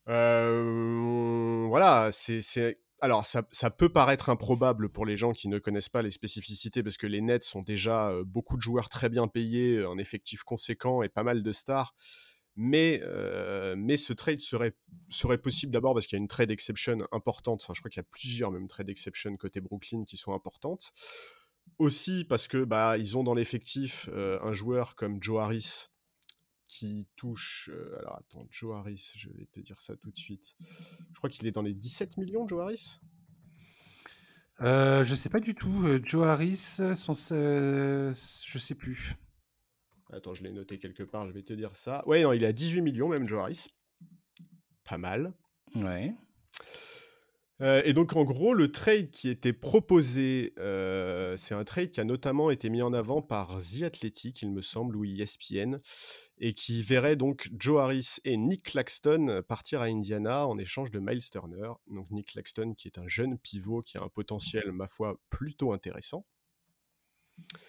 voilà, c'est alors ça, ça, peut paraître improbable pour les gens qui ne connaissent pas les spécificités parce que les Nets sont déjà beaucoup de joueurs très bien payés, un effectif conséquent et pas mal de stars. Mais, mais ce trade serait, possible d'abord parce qu'il y a une trade exception importante. Enfin, je crois qu'il y a plusieurs même trade exception côté Brooklyn qui sont importantes. Aussi parce que bah, ils ont dans l'effectif un joueur comme Joe Harris qui touche. alors attends, Joe Harris, je vais te dire ça tout de suite. Je crois qu'il est dans les 17 millions, Joe Harris? Euh, Je sais pas du tout. Joe Harris, son, je sais plus. Attends, je l'ai noté quelque part, je vais te dire ça. Ouais, non, il est à 18 millions, même Joe Harris. Pas mal. Ouais. Euh, et donc, en gros, le trade qui était proposé, euh, c'est un trade qui a notamment été mis en avant par The Athletic, il me semble, ou ESPN, et qui verrait donc Joe Harris et Nick Claxton partir à Indiana en échange de Miles Turner. Donc, Nick Claxton, qui est un jeune pivot qui a un potentiel, ma foi, plutôt intéressant.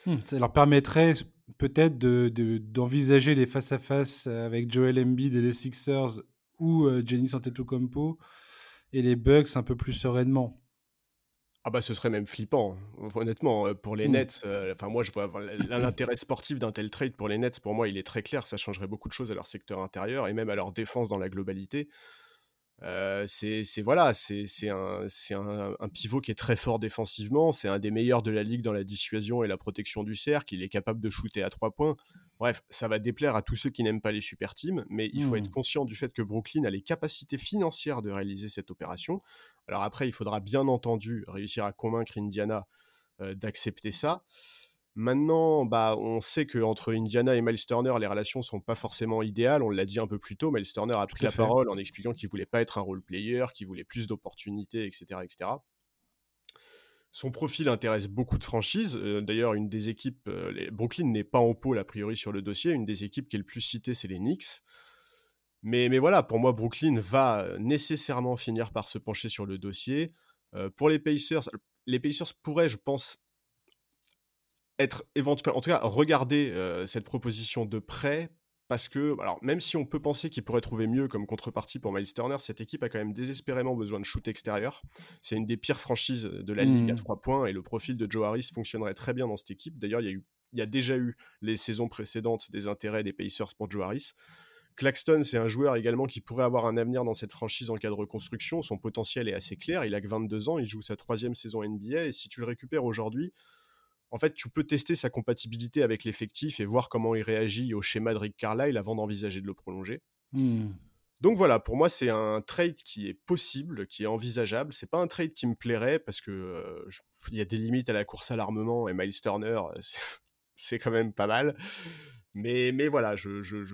Hmm, ça leur permettrait peut-être d'envisager de, les face-à-face avec Joel Embiid et les Sixers ou euh, Jenny et les Bucks un peu plus sereinement. Ah bah ce serait même flippant, hein. honnêtement, euh, pour les. Nets. Euh, enfin moi je vois l'intérêt sportif d'un tel trade pour les Nets. Pour moi il est très clair, ça changerait beaucoup de choses à leur secteur intérieur et même à leur défense dans la globalité c'est voilà, c'est un, un, un, pivot qui est très fort défensivement. C'est un des meilleurs de la ligue dans la dissuasion et la protection du cercle. Il est capable de shooter à trois points. Bref, ça va déplaire à tous ceux qui n'aiment pas les super teams, mais il faut être mmh. conscient du fait que Brooklyn a les capacités financières de réaliser cette opération. Alors après, il faudra bien entendu réussir à convaincre Indiana d'accepter ça. Maintenant, bah, on sait qu'entre Indiana et Miles Turner, les relations sont pas forcément idéales. On l'a dit un peu plus tôt. Miles Turner a pris la parole en expliquant qu'il voulait pas être un role player, qu'il voulait plus d'opportunités, etc., etc. Son profil intéresse beaucoup de franchises. Euh, d'ailleurs, une des équipes, euh, Brooklyn n'est pas en pôle a priori sur le dossier. Une des équipes qui est le plus citée, c'est les Knicks. Mais, mais voilà, pour moi, Brooklyn va nécessairement finir par se pencher sur le dossier. Euh, pour les Pacers, les Pacers pourraient, je pense, être éventuellement, en tout cas, regarder cette proposition de près parce que, alors, même si on peut penser qu'il pourrait trouver mieux comme contrepartie pour Miles Turner, cette équipe a quand même désespérément besoin de shoot extérieur. C'est une des pires franchises de la ligue à mmh. trois points et le profil de Joe Harris fonctionnerait très bien dans cette équipe. D'ailleurs, il y a eu il y a déjà eu les saisons précédentes des intérêts des Pacers pour Joe Harris. Claxton, c'est un joueur également qui pourrait avoir un avenir dans cette franchise en cas de reconstruction. Son potentiel est assez clair. Il a que 22 ans, il joue sa troisième saison NBA. Et si tu le récupères aujourd'hui, en fait, tu peux tester sa compatibilité avec l'effectif et voir comment il réagit au schéma de Rick Carlisle avant d'envisager de le prolonger. Mmh. Donc voilà, pour moi, c'est un trade qui est possible, qui est envisageable. C'est pas un trade qui me plairait parce que il y a des limites à la course à l'armement et Miles Turner, [LAUGHS] c'est quand même pas mal. Mais, mais voilà, je, je,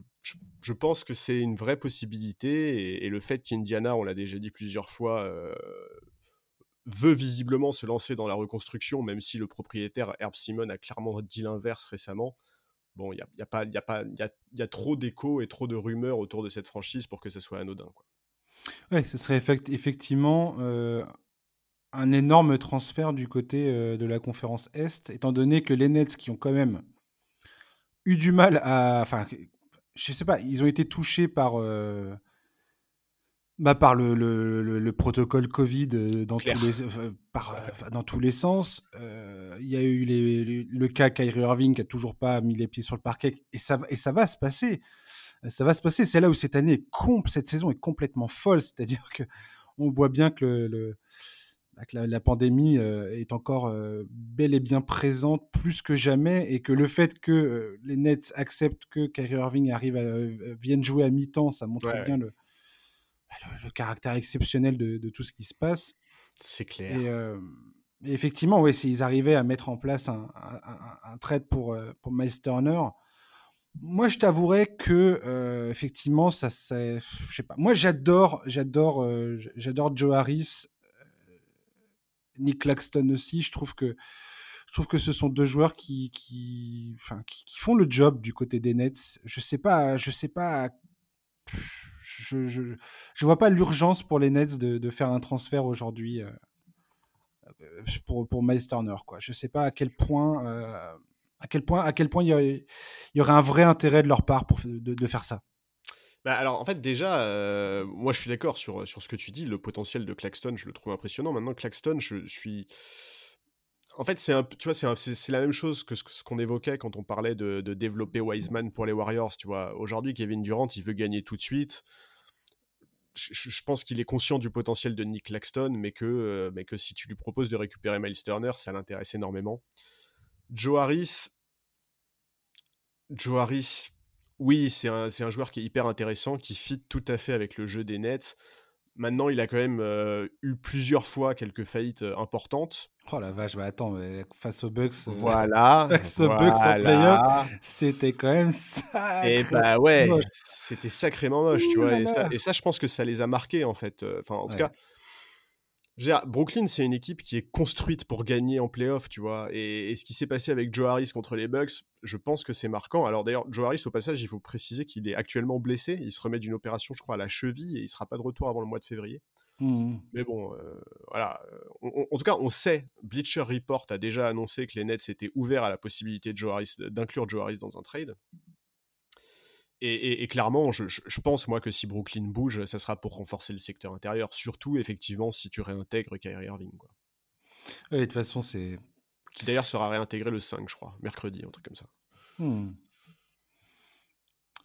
je, pense que c'est une vraie possibilité et, le fait qu'Indiana, on l'a déjà dit plusieurs fois, veut visiblement se lancer dans la reconstruction, même si le propriétaire Herb Simon a clairement dit l'inverse récemment. Bon, il y a, y a, pas, y a, pas, y a, y a trop d'échos et trop de rumeurs autour de cette franchise pour que ça soit anodin. Quoi. Ouais, ce serait effectivement euh, un énorme transfert du côté euh, de la conférence Est, étant donné que les Nets, qui ont quand même eu du mal à. Enfin, je sais pas, ils ont été touchés par. Euh, bah par le, le, le, protocole Covid dans tous, les, par, dans tous les sens. Il y a eu les, le cas Kyrie Irving qui a toujours pas mis les pieds sur le parquet et ça, et ça va se passer. Ça va se passer. C'est là où cette année, cette saison est complètement folle. C'est-à-dire que on voit bien que le, bah, la, pandémie est encore bel et bien présente plus que jamais et que le fait que les Nets acceptent que Kyrie Irving arrive à, vienne jouer à mi-temps, ça montre bien le, le, caractère exceptionnel de, tout ce qui se passe. C'est clair. Et, effectivement, ouais, s'ils arrivaient à mettre en place un, un, trade pour, pour Miles Turner, moi, je t'avouerais que effectivement, ça, c'est, je sais pas. Moi, j'adore, j'adore, j'adore Joe Harris Nick Claxton aussi. Je trouve que je trouve que ce sont deux joueurs qui qui, enfin, qui, font le job du côté des Nets. Je sais pas, je sais pas. Je, je, vois pas l'urgence pour les Nets de, faire un transfert aujourd'hui euh, pour, pour Miles Turner. Quoi. Je sais pas à quel point, euh, à quel point, à quel point il y, aurait un vrai intérêt de leur part pour, de, faire ça. Bah, alors, en fait, déjà, euh, moi, je suis d'accord sur, sur ce que tu dis. Le potentiel de Claxton, je le trouve impressionnant. Maintenant, Claxton, je, suis. En fait, c'est un, tu vois, c'est la même chose que ce, qu'on évoquait quand on parlait de, développer Wiseman pour les Warriors. Tu vois, aujourd'hui, Kevin Durant, il veut gagner tout de suite. Je, pense qu'il est conscient du potentiel de Nick Claxton, mais que, euh, mais que si tu lui proposes de récupérer Miles Turner, ça l'intéresse énormément. Joe Harris, Joe Harris, oui, c'est un, un, joueur qui est hyper intéressant, qui fit tout à fait avec le jeu des Nets. Maintenant, il a quand même eu plusieurs fois quelques faillites importantes. Oh la vache, bah attends, face aux Bucks, voilà, [LAUGHS] face aux Bucks en playoff, c'était quand même ça. Et bah ouais, c'était sacrément moche, tu vois. Et ça, et ça, je pense que ça les a marqués en fait. Enfin, en tout cas, Brooklyn, c'est une équipe qui est construite pour gagner en playoff, tu vois. Et, ce qui s'est passé avec Joe Harris contre les Bucks, je pense que c'est marquant. Alors d'ailleurs, Joe Harris, au passage, il faut préciser qu'il est actuellement blessé. Il se remet d'une opération, je crois, à la cheville et il sera pas de retour avant le mois de février. Mmh. Mais bon, euh, voilà. en tout cas, on sait, Bleacher Report a déjà annoncé que les Nets étaient ouverts à la possibilité d'inclure Joe Harris dans un trade. Et, clairement, je, pense, moi, que si Brooklyn bouge, ça sera pour renforcer le secteur intérieur, surtout, effectivement, si tu réintègres Kyrie Irving. Quoi. de toute façon, c'est... Qui d'ailleurs sera réintégré le 5, je crois, mercredi, un truc comme ça. Hmm.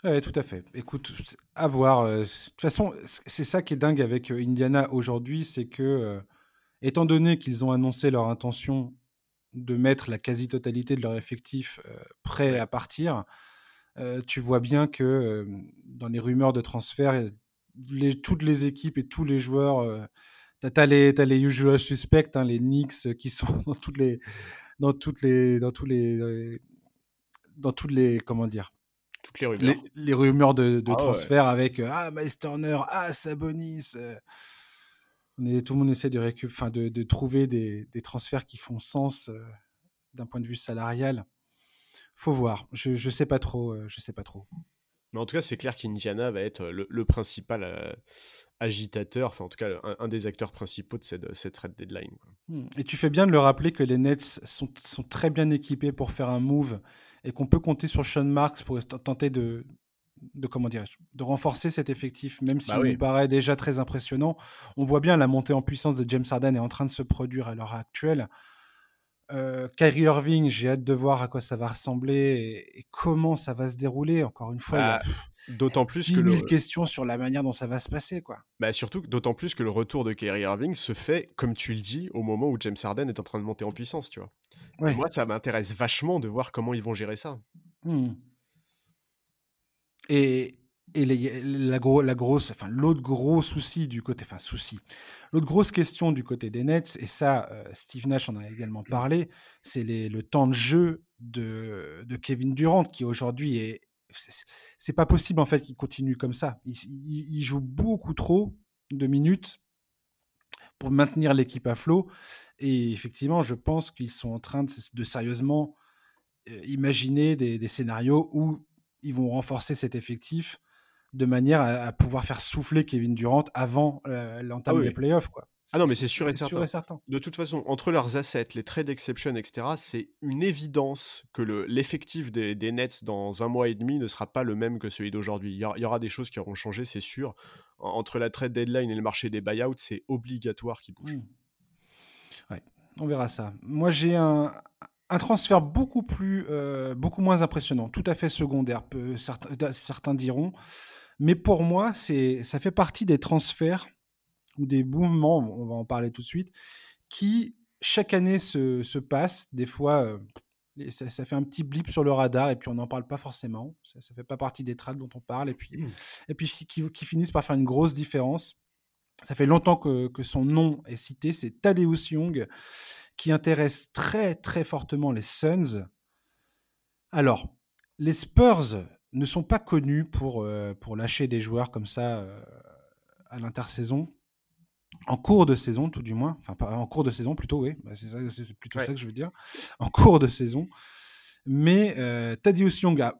Oui, tout à fait. Écoute, à voir. Euh, de toute façon, c'est ça qui est dingue avec euh, Indiana aujourd'hui, c'est que, euh, étant donné qu'ils ont annoncé leur intention de mettre la quasi-totalité de leur effectif prêt à partir, tu vois bien que dans les rumeurs de transfert, les, toutes les équipes et tous les joueurs, tu as, les, as les usual suspects, hein, les Knicks qui sont [LAUGHS] dans toutes les, dans toutes les, dans tous les, dans toutes les, comment dire, toutes les rumeurs, les, rumeurs de, de ah transfert avec ah Miles Turner, ah Sabonis. On est, tout le monde essaie de, récup, de, de trouver des, des, transferts qui font sens d'un point de vue salarial faut voir. Je, je sais pas trop. Euh, je sais pas trop. Mais en tout cas, c'est clair qu'Indiana va être le, principal euh, agitateur, enfin en tout cas un, des acteurs principaux de cette, cette red deadline. Mmh. Et tu fais bien de le rappeler que les Nets sont, sont très bien équipés pour faire un move et qu'on peut compter sur Sean Marks pour tenter de, de comment de renforcer cet effectif, même s'il bah nous paraît déjà très impressionnant. On voit bien la montée en puissance de James Harden est en train de se produire à l'heure actuelle. Euh, Kyrie Irving, j'ai hâte de voir à quoi ça va ressembler et, comment ça va se dérouler. Encore une fois, bah, d'autant plus 10 000 que le... questions sur la manière dont ça va se passer, quoi. Bah surtout, d'autant plus que le retour de Kyrie Irving se fait, comme tu le dis, au moment où James Harden est en train de monter en puissance, tu vois. Moi, ça m'intéresse vachement de voir comment ils vont gérer ça. Mmh. Et, et la, grosse, enfin l'autre gros souci du côté, enfin souci, l'autre grosse question du côté des Nets, et ça, euh, Steve Nash en a également parlé, c'est le temps de jeu de, de Kevin Durant qui aujourd'hui est, c'est pas possible en fait qu'il continue comme ça. Il, joue beaucoup trop de minutes pour maintenir l'équipe à flot, et effectivement, je pense qu'ils sont en train de, sérieusement euh, imaginer des scénarios où ils vont renforcer cet effectif de manière à, pouvoir faire souffler Kevin Durant avant euh, l'entame ah des playoffs. Quoi. Ah non, mais c'est sûr, et certain. De toute façon, entre leurs assets, les trades exception, etc., c'est une évidence que l'effectif des, des, Nets dans un mois et demi ne sera pas le même que celui d'aujourd'hui. Il, y aura des choses qui auront changé, c'est sûr. entre la trade deadline et le marché des buyouts, c'est obligatoire qu'il bouge. Mmh. Ouais, on verra ça. Moi, j'ai un, un transfert beaucoup plus, euh, beaucoup moins impressionnant, tout à fait secondaire, certains, certains diront. Mais pour moi, c'est, ça fait partie des transferts ou des mouvements, on va en parler tout de suite, qui chaque année se, se passent. Des fois, euh, ça, fait un petit blip sur le radar et puis on n'en parle pas forcément. Ça, ne fait pas partie des trades dont on parle et puis, mmh. et puis qui, qui, finissent par faire une grosse différence. Ça fait longtemps que, que son nom est cité, c'est Tadeusz Young, qui intéresse très très fortement les Suns. Alors, les Spurs ne sont pas connus pour, euh, pour lâcher des joueurs comme ça euh, à l'intersaison. En cours de saison, tout du moins. Enfin, pas, en cours de saison plutôt, oui. Bah, c'est plutôt ça que je veux dire. En cours de saison. Mais euh, Thaddeus Young a,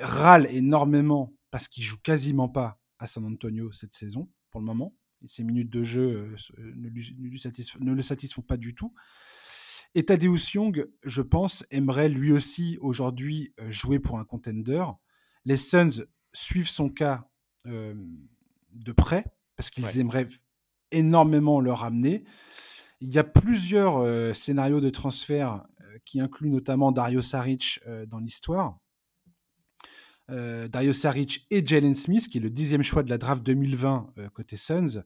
râle énormément parce qu'il joue quasiment pas à San Antonio cette saison, pour le moment. Et ses minutes de jeu ne, ne, le satisfont pas du tout. Et Thaddeus Young, je pense, aimerait lui aussi aujourd'hui jouer pour un contender les Suns suivent son cas euh, de près parce qu'ils aimeraient énormément le ramener. Il y a plusieurs euh, scénarios de transfert euh, qui incluent notamment Dario Saric dans l'histoire. Dario Saric et Jalen Smith, qui est le dixième choix de la draft 2020 côté Suns.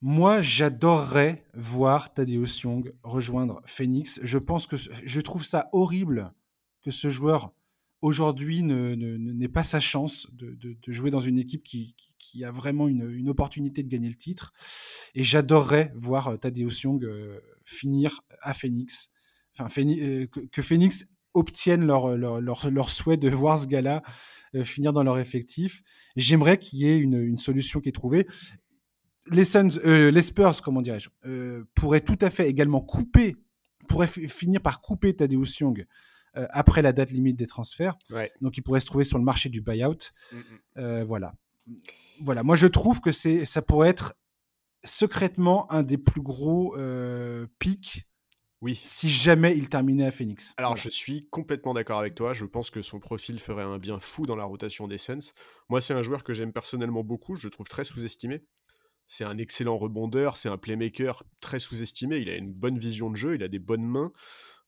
Moi, j'adorerais voir Thaddeus Young rejoindre Phoenix. Je pense que je trouve ça horrible que ce joueur aujourd'hui n'est pas sa chance de, jouer dans une équipe qui, a vraiment une, opportunité de gagner le titre. Et j'adorerais voir euh, Tadeusz Young euh, finir à Phoenix. Enfin, euh, que, Phoenix obtienne leur, leur, souhait de voir ce gars-là finir dans leur effectif. J'aimerais qu'il y ait une, solution qui est trouvée. Les, les Spurs, comment dirais-je, pourraient tout à fait également couper, pourraient finir par couper Tadeusz Young euh, après la date limite des transferts. Donc, il pourrait se trouver sur le marché du buyout. Mm, mm. Euh, voilà. Voilà. Moi, je trouve que c'est, ça pourrait être secrètement un des plus gros euh, pics. Oui. Si jamais il terminait à Phoenix. Alors, je suis complètement d'accord avec toi. Je pense que son profil ferait un bien fou dans la rotation des Suns. Moi, c'est un joueur que j'aime personnellement beaucoup. Je le trouve très sous-estimé. C'est un excellent rebondeur, c'est un playmaker très sous-estimé. Il a une bonne vision de jeu, il a des bonnes mains.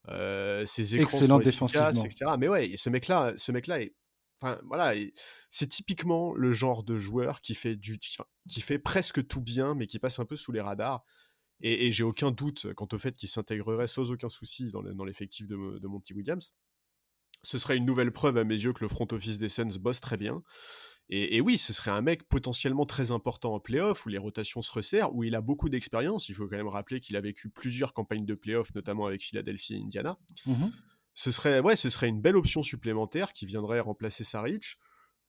Euh, ses écrans Excellent défensivement. etc. Mais ouais, ce mec-là, ce mec-là est, enfin voilà, c'est typiquement le genre de joueur qui fait du, qui fait presque tout bien, mais qui passe un peu sous les radars. Et, j'ai aucun doute quant au fait qu'il s'intégrerait sans aucun souci dans l'effectif de, de Monty Williams. Ce serait une nouvelle preuve à mes yeux que le front office des Suns bosse très bien. Et, oui, ce serait un mec potentiellement très important en playoff, où les rotations se resserrent, où il a beaucoup d'expérience. Il faut quand même rappeler qu'il a vécu plusieurs campagnes de playoff, notamment avec Philadelphie et Indiana. Mmh ce, serait, ouais, ce serait une belle option supplémentaire qui viendrait remplacer Saric.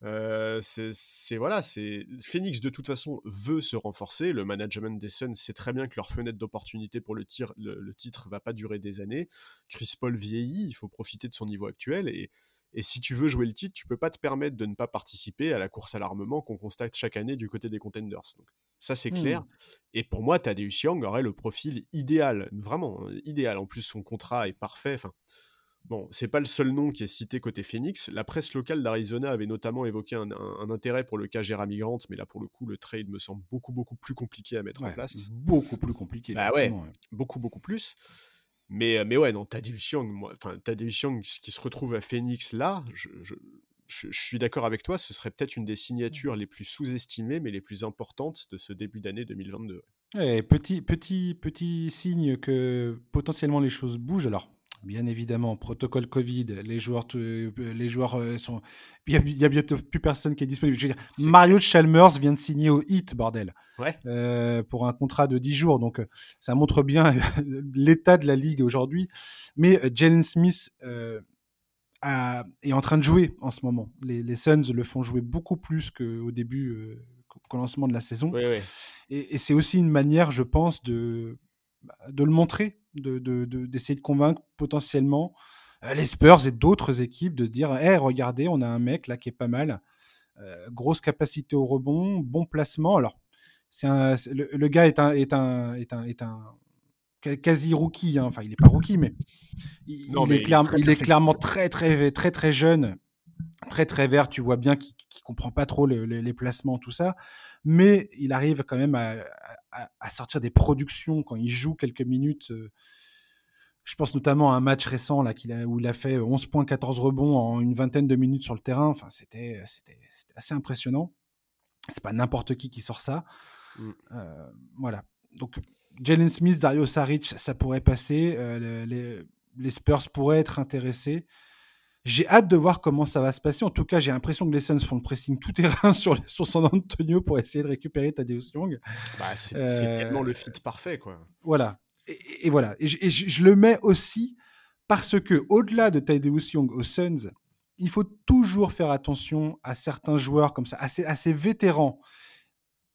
Euh, c'est voilà, c'est Phoenix de toute façon veut se renforcer. Le management des Suns sait très bien que leur fenêtre d'opportunité pour le, tir, le, le, titre va pas durer des années. Chris Paul vieillit, il faut profiter de son niveau actuel et et si tu veux jouer le titre, tu peux pas te permettre de ne pas participer à la course à l'armement qu'on constate chaque année du côté des contenders. Donc, ça, c'est clair. Mmh. Et pour moi, Tadeusz Young aurait le profil idéal, vraiment hein, idéal. En plus, son contrat est parfait. Enfin, bon, c'est pas le seul nom qui est cité côté Phoenix. La presse locale d'Arizona avait notamment évoqué un, intérêt pour le cas Jeremy Grant, mais là, pour le coup, le trade me semble beaucoup, beaucoup plus compliqué à mettre en place. Beaucoup plus compliqué. Bah ouais, beaucoup, beaucoup plus. Mais, mais ouais, non, Tadeusz Young, enfin, Young, qui se retrouve à Phoenix là, je, je, je, suis d'accord avec toi, ce serait peut-être une des signatures les plus sous-estimées, mais les plus importantes de ce début d'année 2022. Ouais, petit, petit, petit signe que potentiellement les choses bougent. Alors, Bien évidemment, protocole Covid, les joueurs, euh, les joueurs euh, sont. Il n'y a, bientôt plus personne qui est disponible. Je veux dire, Mario Chalmers vient de signer au HIT, bordel. Ouais. Euh, pour un contrat de 10 jours. Donc, ça montre bien [LAUGHS] l'état de la ligue aujourd'hui. Mais Jalen Smith est en train de jouer en ce moment. Les, les Suns le font jouer beaucoup plus qu'au début, qu'au lancement de la saison. Et, et c'est aussi une manière, je pense, de, bah, de le montrer d'essayer de, convaincre potentiellement euh, les Spurs et d'autres équipes de se dire hey, regardez, on a un mec là qui est pas mal, euh, grosse capacité au rebond, bon placement. Alors, c'est le, gars est un, est un, est un, est un quasi rookie, hein. enfin, il n'est pas rookie, mais il, est, il est clairement très, très, très, très jeune. très très vert, tu vois bien qu'il ne comprend pas trop les placements, tout ça, mais il arrive quand même à, sortir des productions quand il joue quelques minutes. Euh, je pense notamment à un match récent là, a, où il a fait 11 points, 14 rebonds en une vingtaine de minutes sur le terrain. Enfin, c'était, c'était, assez impressionnant. C'est pas n'importe qui qui sort ça. Mm. Euh, voilà. Donc, Jalen Smith, Dario Saric, ça pourrait passer. Euh, les, les, Spurs pourraient être intéressés. J'ai hâte de voir comment ça va se passer. En tout cas, j'ai l'impression que les Suns font le pressing tout terrain [LAUGHS] sur, sur San Antonio pour essayer de récupérer Thaddeus Young. Bah, c'est, c'est tellement le fit parfait, quoi. Voilà et, voilà. Et, je, le mets aussi parce que, au-delà de Tadeusz Young aux Suns, il faut toujours faire attention à certains joueurs comme ça, assez, assez vétérans.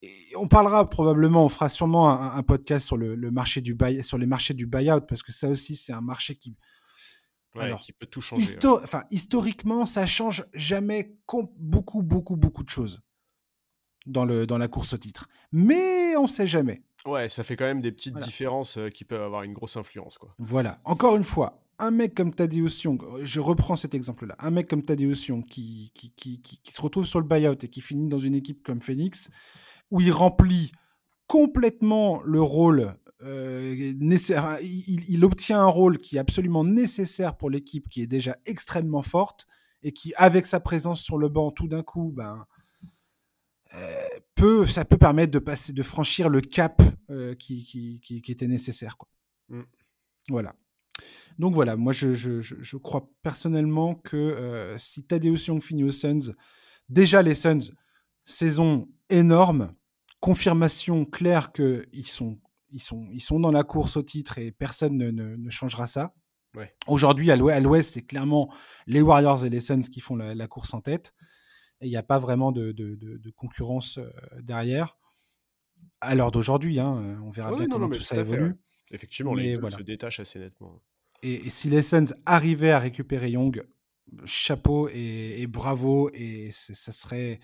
Et on parlera probablement, on fera sûrement un, podcast sur le, marché du buy, sur les marchés du buyout parce que ça aussi c'est un marché qui, alors, qui peut tout changer. enfin, historiquement, ça change jamais beaucoup, beaucoup, beaucoup de choses dans, le, dans la course au titre. Mais on sait jamais. Ouais, ça fait quand même des petites différences qui peuvent avoir une grosse influence. Quoi. Voilà. Encore une fois, un mec comme Tadeusz Young, je reprends cet exemple-là, un mec comme Tadeusz Young qui, qui, qui, qui, se retrouve sur le buyout et qui finit dans une équipe comme Phoenix, où il remplit complètement le rôle nécessaire, il, il, obtient un rôle qui est absolument nécessaire pour l'équipe qui est déjà extrêmement forte et qui, avec sa présence sur le banc, tout d'un coup, ben, euh, peut, ça peut permettre de passer, de franchir le cap euh, qui, qui, qui, était nécessaire. Quoi. Mm. Voilà. Donc voilà, moi je, je, je crois personnellement que euh, si Tadeusz Young finit aux Suns, déjà les Suns, saison énorme, confirmation claire qu'ils sont, ils sont, ils sont dans la course au titre et personne ne, ne, changera ça. Ouais. Aujourd'hui, à l'ouest, c'est clairement les Warriors et les Suns qui font la, la course en tête et il n'y a pas vraiment de, concurrence euh, derrière. À l'heure d'aujourd'hui, hein, on verra bien comment tout ça évolue. Effectivement, les deux se détachent assez nettement. Et, si les Suns arrivaient à récupérer Young, chapeau et, bravo, et ça serait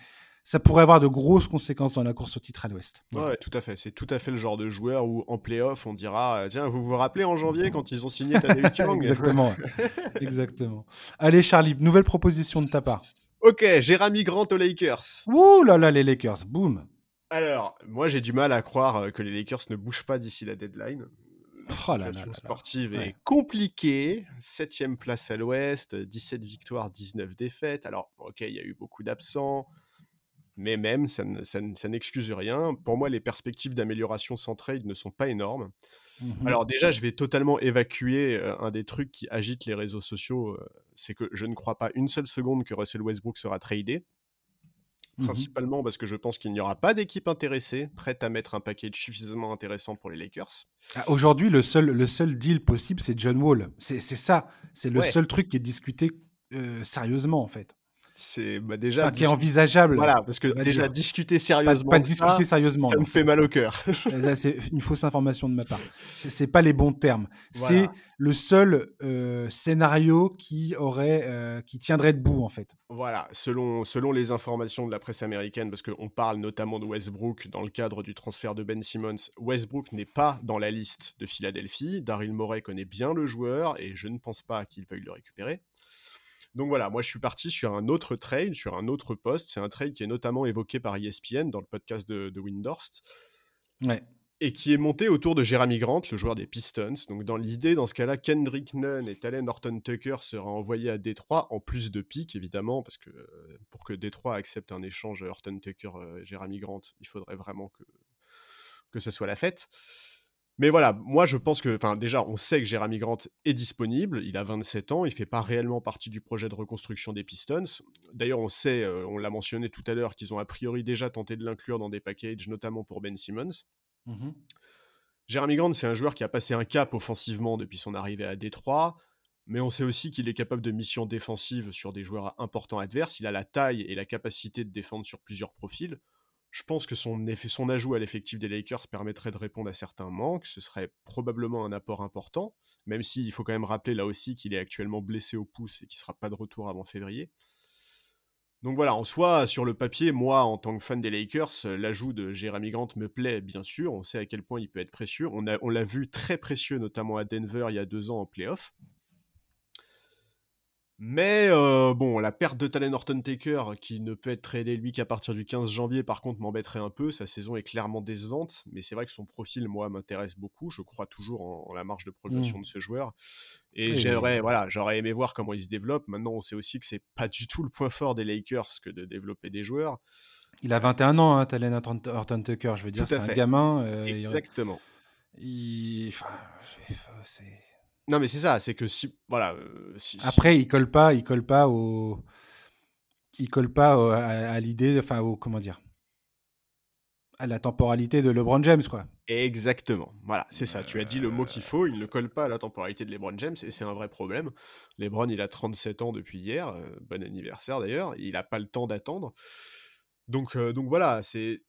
ça pourrait avoir de grosses conséquences dans la course au titre à l'Ouest. Ouais, tout à fait. C'est tout à fait le genre de joueur où en playoff, on dira Tiens, vous vous rappelez en janvier [LAUGHS] quand ils ont signé Tadeusz [LAUGHS] Young Exactement. [LAUGHS] Exactement. Allez, Charlie, nouvelle proposition de ta part. Ok, Jérémy Grant aux Lakers. Ouh là là, les Lakers, boum. Alors, moi j'ai du mal à croire euh, que les Lakers ne bougent pas d'ici la deadline. Oh la situation sportive est compliquée. Septième place à l'Ouest, 17 victoires, 19 défaites. Alors, ok, il y a eu beaucoup d'absents, mais même, ça, n'excuse rien. Pour moi, les perspectives d'amélioration sans trade ne sont pas énormes. Mmh Alors déjà, je vais totalement évacuer un des trucs qui agite les réseaux sociaux, c'est que je ne crois pas une seule seconde que Russell Westbrook sera tradé. Mmh Principalement parce que je pense qu'il n'y aura pas d'équipe intéressée prête à mettre un package suffisamment intéressant pour les Lakers. Ah, aujourd'hui, le seul, le seul deal possible, c'est John Wall. C'est ça. C'est le seul truc qui est discuté euh, sérieusement, en fait c'est bah, déjà qui est envisageable. Voilà, parce que déjà discuter sérieusement, pas, discuter sérieusement, ça me fait mal au cœur. [LAUGHS] c'est une fausse information de ma part. C'est pas les bons termes. C'est le seul euh, scénario qui aurait, euh, qui tiendrait debout en fait. Voilà, selon selon les informations de la presse américaine, parce qu'on parle notamment de Westbrook dans le cadre du transfert de Ben Simmons. Westbrook n'est pas dans la liste de Philadelphie. Daryl Morey connaît bien le joueur et je ne pense pas qu'il veuille le récupérer. Donc voilà, moi je suis parti sur un autre trade, sur un autre poste. C'est un trade qui est notamment évoqué par ESPN dans le podcast de, de Windhorst. Ouais. Et qui est monté autour de Jeremy Grant, le joueur des Pistons. Donc dans l'idée, dans ce cas-là, Kendrick Nunn et Talen Norton Tucker seraient envoyés à Détroit, en plus de pic évidemment, parce que euh, pour que Détroit accepte un échange Horton Tucker et Jeremy Grant, il faudrait vraiment que, que ce soit la fête. Mais voilà, moi je pense que, enfin déjà, on sait que Jeremy Grant est disponible, il a 27 ans, il fait pas réellement partie du projet de reconstruction des Pistons. D'ailleurs, on sait, euh, on l'a mentionné tout à l'heure, qu'ils ont a priori déjà tenté de l'inclure dans des packages, notamment pour Ben Simmons. Mmh Jeremy Grant, c'est un joueur qui a passé un cap offensivement depuis son arrivée à Détroit, mais on sait aussi qu'il est capable de missions défensives sur des joueurs importants adverses. Il a la taille et la capacité de défendre sur plusieurs profils je pense que son, ajout à l'effectif des Lakers permettrait de répondre à certains manques. Ce serait probablement un apport important, même s'il faut quand même rappeler là aussi qu'il est actuellement blessé au pouce et qu'il ne sera pas de retour avant février. Donc voilà, en soi, sur le papier, moi, en tant que fan des Lakers, l'ajout de Jeremy Grant me plaît, bien sûr. On sait à quel point il peut être précieux. On l'a vu très précieux, notamment à Denver il y a deux ans en playoff. Mais euh, bon, la perte de Talen Horton Taker, qui ne peut être tradé lui qu'à partir du 15 janvier, par contre, m'embêterait un peu. Sa saison est clairement décevante, mais c'est vrai que son profil, moi, m'intéresse beaucoup. Je crois toujours en, la marge de progression mmh. de ce joueur. Et j'aimerais, voilà, j'aurais aimé voir comment il se développe. Maintenant, on sait aussi que c'est pas du tout le point fort des Lakers que de développer des joueurs. Il a 21 ans, hein, Talen Horton Tucker. Je veux dire, c'est un gamin. Euh, Exactement. Il... Enfin, c'est non, mais c'est ça, c'est que si. Voilà. Euh, Après, il colle pas, il colle pas au. Il colle pas à, l'idée, enfin, au. Comment dire À la temporalité de LeBron James, quoi. Exactement. Voilà, c'est ça. Tu as dit le mot qu'il faut, il ne colle pas à la temporalité de LeBron James, et c'est un vrai problème. LeBron, il a 37 ans depuis hier, euh, bon anniversaire d'ailleurs, il n'a pas le temps d'attendre. Donc, euh, donc voilà, c'est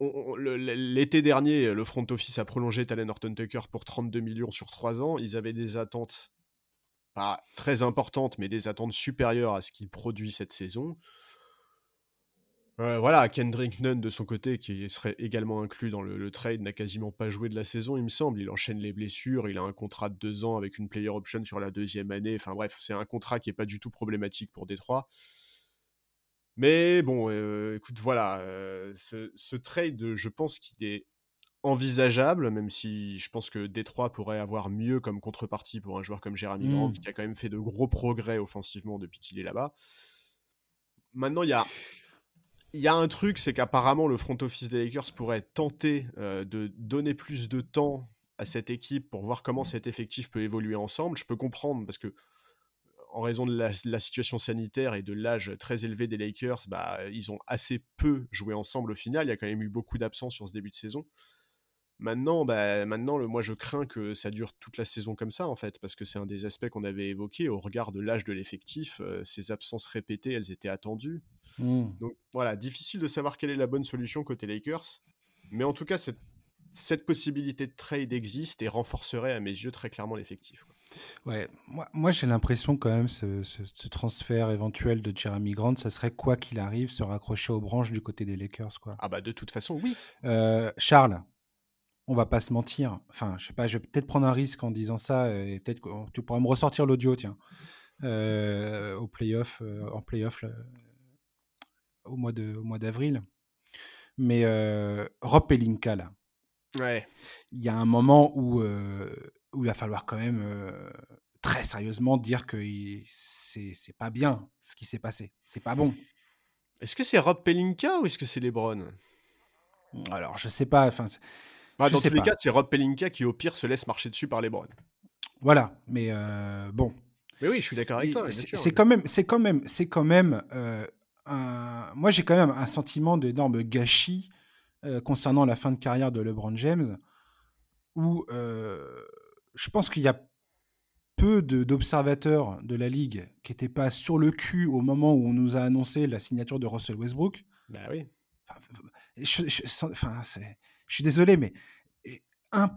l'été dernier, le front office a prolongé Talen Horton Tucker pour 32 millions sur 3 ans. Ils avaient des attentes pas très importantes, mais des attentes supérieures à ce qu'il produit cette saison. Euh, voilà, Kendrick Nunn de son côté, qui serait également inclus dans le, trade, n'a quasiment pas joué de la saison, il me semble. Il enchaîne les blessures, il a un contrat de 2 ans avec une player option sur la deuxième année. Enfin bref, c'est un contrat qui n'est pas du tout problématique pour Détroit. Mais bon, euh, écoute, voilà, euh, ce, trade, je pense qu'il est envisageable, même si je pense que Détroit pourrait avoir mieux comme contrepartie pour un joueur comme Jeremy Grant, mmh. qui a quand même fait de gros progrès offensivement depuis qu'il est là-bas. Maintenant, il y a, y a un truc, c'est qu'apparemment, le front office des Lakers pourrait tenter euh, de donner plus de temps à cette équipe pour voir comment cet effectif peut évoluer ensemble. Je peux comprendre, parce que en raison de la, situation sanitaire et de l'âge très élevé des Lakers, bah, ils ont assez peu joué ensemble au final. Il y a quand même eu beaucoup d'absence sur ce début de saison. Maintenant, bah, maintenant le, moi je crains que ça dure toute la saison comme ça en fait, parce que c'est un des aspects qu'on avait évoqué au regard de l'âge de l'effectif. Euh, ces absences répétées, elles étaient attendues. Mmh. Donc voilà, difficile de savoir quelle est la bonne solution côté Lakers. Mais en tout cas, cette, cette possibilité de trade existe et renforcerait à mes yeux très clairement l'effectif. Ouais, moi, moi j'ai l'impression quand même ce, ce, transfert éventuel de Jeremy Grant, ça serait quoi qu'il arrive se raccrocher aux branches du côté des Lakers, quoi. Ah bah de toute façon, oui. Euh, Charles, on va pas se mentir. Enfin, je sais pas, je vais peut-être prendre un risque en disant ça et peut-être que tu pourras me ressortir l'audio, tiens, euh, au playoff, euh, en playoff au mois de, au mois d'avril. Mais Rob Pelinka là. Ouais. Il y a un moment où où il va falloir quand même très sérieusement dire que c'est pas bien ce qui s'est passé. C'est pas bon. Est-ce que c'est Rob Pelinka ou est-ce que c'est Lebron? Alors, je sais pas. Enfin, bah, dans tous les cas, c'est Rob Pelinka qui, au pire, se laisse marcher dessus par Lebron. Voilà, mais bon. Mais oui, je suis d'accord avec toi. C'est quand même, c'est quand même, c'est quand même. un... Moi, j'ai quand même un sentiment d'énorme gâchis concernant la fin de carrière de LeBron James, où je pense qu'il y a peu d'observateurs de, la Ligue qui n'étaient pas sur le cul au moment où on nous a annoncé la signature de Russell Westbrook. Bah oui. je, suis désolé, mais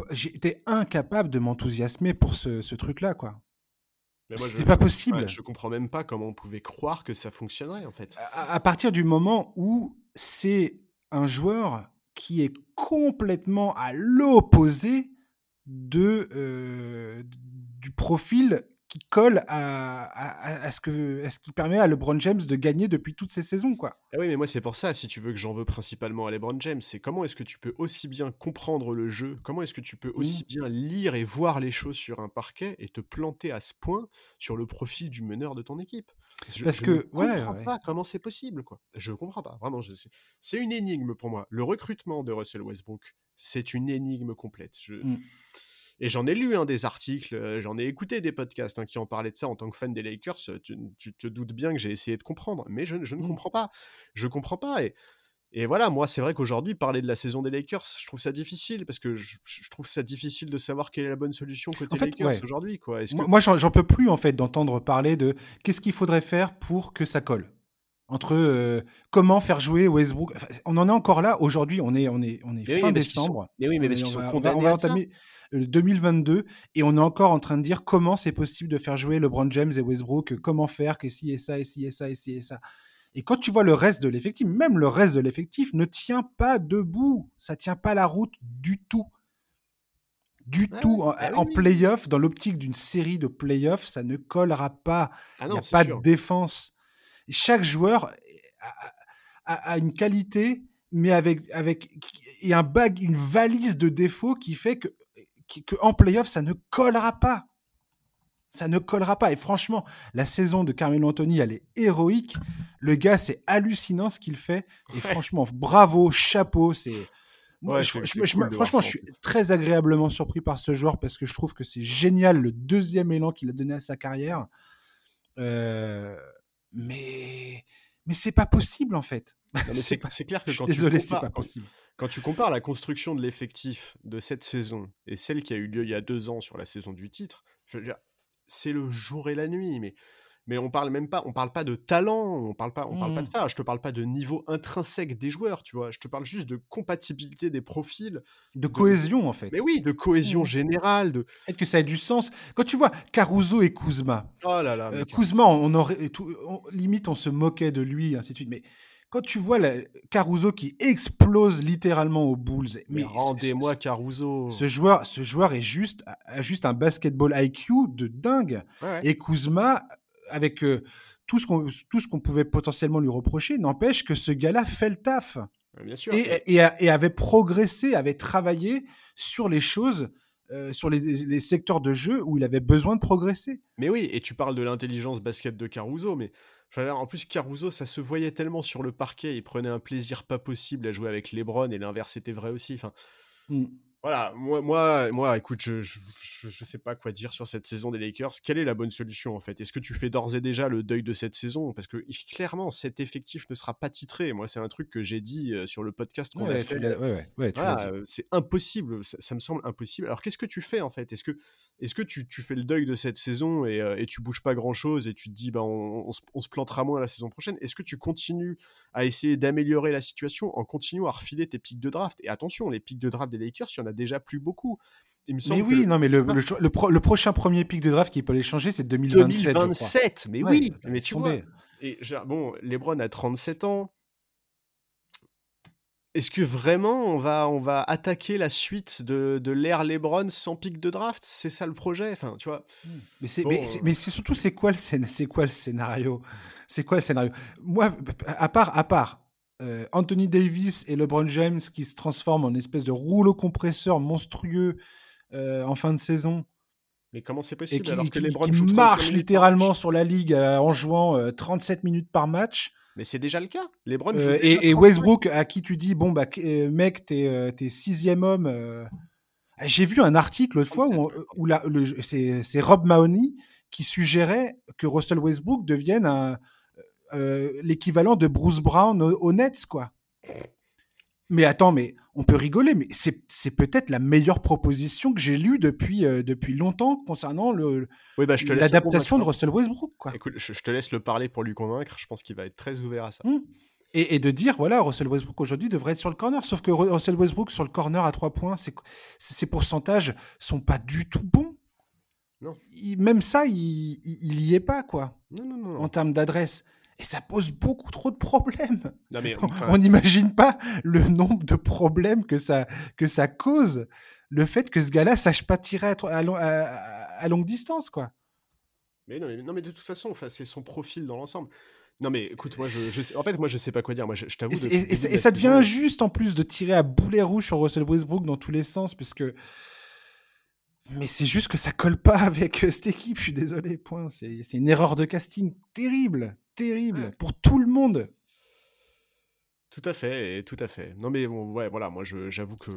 j'étais incapable de m'enthousiasmer pour ce, truc-là, quoi. C'est pas possible. je comprends même pas comment on pouvait croire que ça fonctionnerait, en fait. à partir du moment où c'est un joueur qui est complètement à l'opposé de, euh, du profil qui colle à, à, ce que, à ce qui permet à LeBron James de gagner depuis toutes ces saisons. Quoi. Ah oui, mais moi c'est pour ça, si tu veux que j'en veux principalement à LeBron James, c'est comment est-ce que tu peux aussi bien comprendre le jeu, comment est-ce que tu peux aussi bien lire et voir les choses sur un parquet et te planter à ce point sur le profil du meneur de ton équipe? Parce je que ne comprends pas comment c'est possible, quoi. Je comprends pas, vraiment. C'est une énigme pour moi. Le recrutement de Russell Westbrook, c'est une énigme complète. Je... Mmh. Et j'en ai lu un hein, des articles, euh, j'en ai écouté des podcasts hein, qui en parlaient de ça en tant que fan des Lakers. Tu, te doutes bien que j'ai essayé de comprendre, mais je, ne mmh. comprends pas. Je comprends pas. Et, et voilà, moi, c'est vrai qu'aujourd'hui, parler de la saison des Lakers, je trouve ça difficile parce que je, trouve ça difficile de savoir quelle est la bonne solution côté Lakers aujourd'hui. Quoi. Moi, j'en peux plus en fait d'entendre parler de qu'est-ce qu'il faudrait faire pour que ça colle? Entre euh, comment faire jouer Westbrook. on en est encore là aujourd'hui. On est on est on est fin décembre. mais oui, mais parce qu'ils sont condamnés. On va, entamer 2022 et on est encore en train de dire comment c'est possible de faire jouer LeBron James et Westbrook, comment faire que si et ça et si et ça et si et ça. Et quand tu vois le reste de l'effectif, même le reste de l'effectif ne tient pas debout. Ça tient pas la route du tout. du tout. En, bah playoff, dans l'optique d'une série de playoffs, ça ne collera pas. Ah Il n'y a pas de défense. Chaque joueur a, une qualité, mais avec, avec et un bag, une valise de défauts qui fait que, que en playoff, ça ne collera pas. Ça ne collera pas. Et franchement, la saison de Carmelo Anthony, elle est héroïque. Le gars, c'est hallucinant ce qu'il fait. Et franchement, bravo, chapeau. C'est. franchement, je suis très agréablement surpris par ce joueur parce que je trouve que c'est génial le deuxième élan qu'il a donné à sa carrière. Euh, mais mais c'est pas possible en fait. [LAUGHS] C'est clair que quand désolé, c'est pas possible. Quand tu compares la construction de l'effectif de cette saison et celle qui a eu lieu il y a deux ans sur la saison du titre, je veux dire, c'est le jour et la nuit. Mais, mais on parle même pas, on parle pas de talent, on parle pas, on parle pas de mmh. ça. Je te parle pas de niveau intrinsèque des joueurs, tu vois. Je te parle juste de compatibilité des profils, de, cohésion en fait. Mais oui, de cohésion mmh. générale, de. Peut-être que ça ait du sens. Quand tu vois Caruso et Kuzma. Oh là là. Euh, Kuzma, on aurait, tout, limite, on se moquait de lui, ainsi de suite. Mais quand tu vois Caruso qui explose littéralement aux Bulls, mais, rendez-moi Caruso. Ce joueur, ce joueur est juste, a juste un basketball IQ de dingue. Et Kuzma, avec euh, tout ce qu'on pouvait potentiellement lui reprocher, n'empêche que ce gars-là fait le taf. Bien sûr. Et, et, avait progressé, avait travaillé sur les choses euh, sur les, secteurs de jeu où il avait besoin de progresser. Mais oui, et tu parles de l'intelligence basket de Caruso, mais en plus, Caruso, ça se voyait tellement sur le parquet, il prenait un plaisir pas possible à jouer avec Lebron, et l'inverse était vrai aussi. Enfin, mmh. Voilà, moi, moi, moi écoute, je, je, sais pas quoi dire sur cette saison des Lakers. Quelle est la bonne solution en fait? Est-ce que tu fais d'ores et déjà le deuil de cette saison? Parce que [LAUGHS] clairement, cet effectif ne sera pas titré. Moi, c'est un truc que j'ai dit euh, sur le podcast qu'on a fait. Euh, c'est impossible, ça, me semble impossible. Alors, qu'est-ce que tu fais en fait? Est-ce que, est que tu, tu, fais le deuil de cette saison et, euh, et, tu bouges pas grand chose et tu te dis, bah, on, on, se plantera moins la saison prochaine? Est-ce que tu continues à essayer d'améliorer la situation en continuant à refiler tes pics de draft? Et attention, les pics de draft des Lakers, il y en a déjà plus beaucoup. Il me mais oui, non, mais le, le, prochain premier pic de draft qui peut les changer, c'est 2027. 2027, mais oui, mais tu vois. Et bon, LeBron a 37 ans. Est-ce que vraiment on va, on va attaquer la suite de, de l'ère LeBron sans pic de draft? C'est ça le projet enfin, tu vois. Hmm. Mais c'est surtout, c'est quoi, le, quoi le scénario? C'est quoi le scénario? Moi, à part, à part euh, Anthony Davis et LeBron James qui se transforment en espèce de rouleau compresseur monstrueux euh, en fin de saison. Mais comment c'est possible qui, alors que LeBron qui marche littéralement sur la ligue euh, en jouant 37 minutes par match mais c'est déjà le cas. LeBron et, Westbrook, à qui tu dis bon bah mec, t'es es sixième homme. J'ai vu un article l'autre fois où, où c'est Rob Mahoney qui suggérait que Russell Westbrook devienne euh, l'équivalent de Bruce Brown au, Nets, quoi. Mais attends, mais on peut rigoler, mais c'est peut-être la meilleure proposition que j'ai lue depuis, euh, depuis longtemps concernant bah, l'adaptation de Russell Westbrook. Quoi. Écoute, je, te laisse le parler pour lui convaincre. Je pense qu'il va être très ouvert à ça. Mmh. Et, de dire, voilà, Russell Westbrook aujourd'hui devrait être sur le corner. Sauf que Russell Westbrook sur le corner à 3 points, ses pourcentages sont pas du tout bons. Non. même ça, il, il, y est pas, quoi. Non, non, non. En termes d'adresse. Et ça pose beaucoup trop de problèmes. On n'imagine pas le nombre de problèmes que ça, que ça cause, le fait que ce gars-là sache pas tirer à, longue distance, quoi. Mais non, mais, non, mais de toute façon, c'est son profil dans l'ensemble. Non mais écoute, moi, je, en fait, moi, je sais pas quoi dire. Moi, je, t'avoue. Et, ça devient injuste en plus de tirer à boulet rouge sur Russell Westbrook dans tous les sens, puisque. Mais c'est juste que ça colle pas avec euh, cette équipe. Je suis désolé. Point. C'est une erreur de casting terrible, terrible pour tout le monde. Tout à fait, tout à fait. Non mais bon, ouais, voilà, moi j'avoue que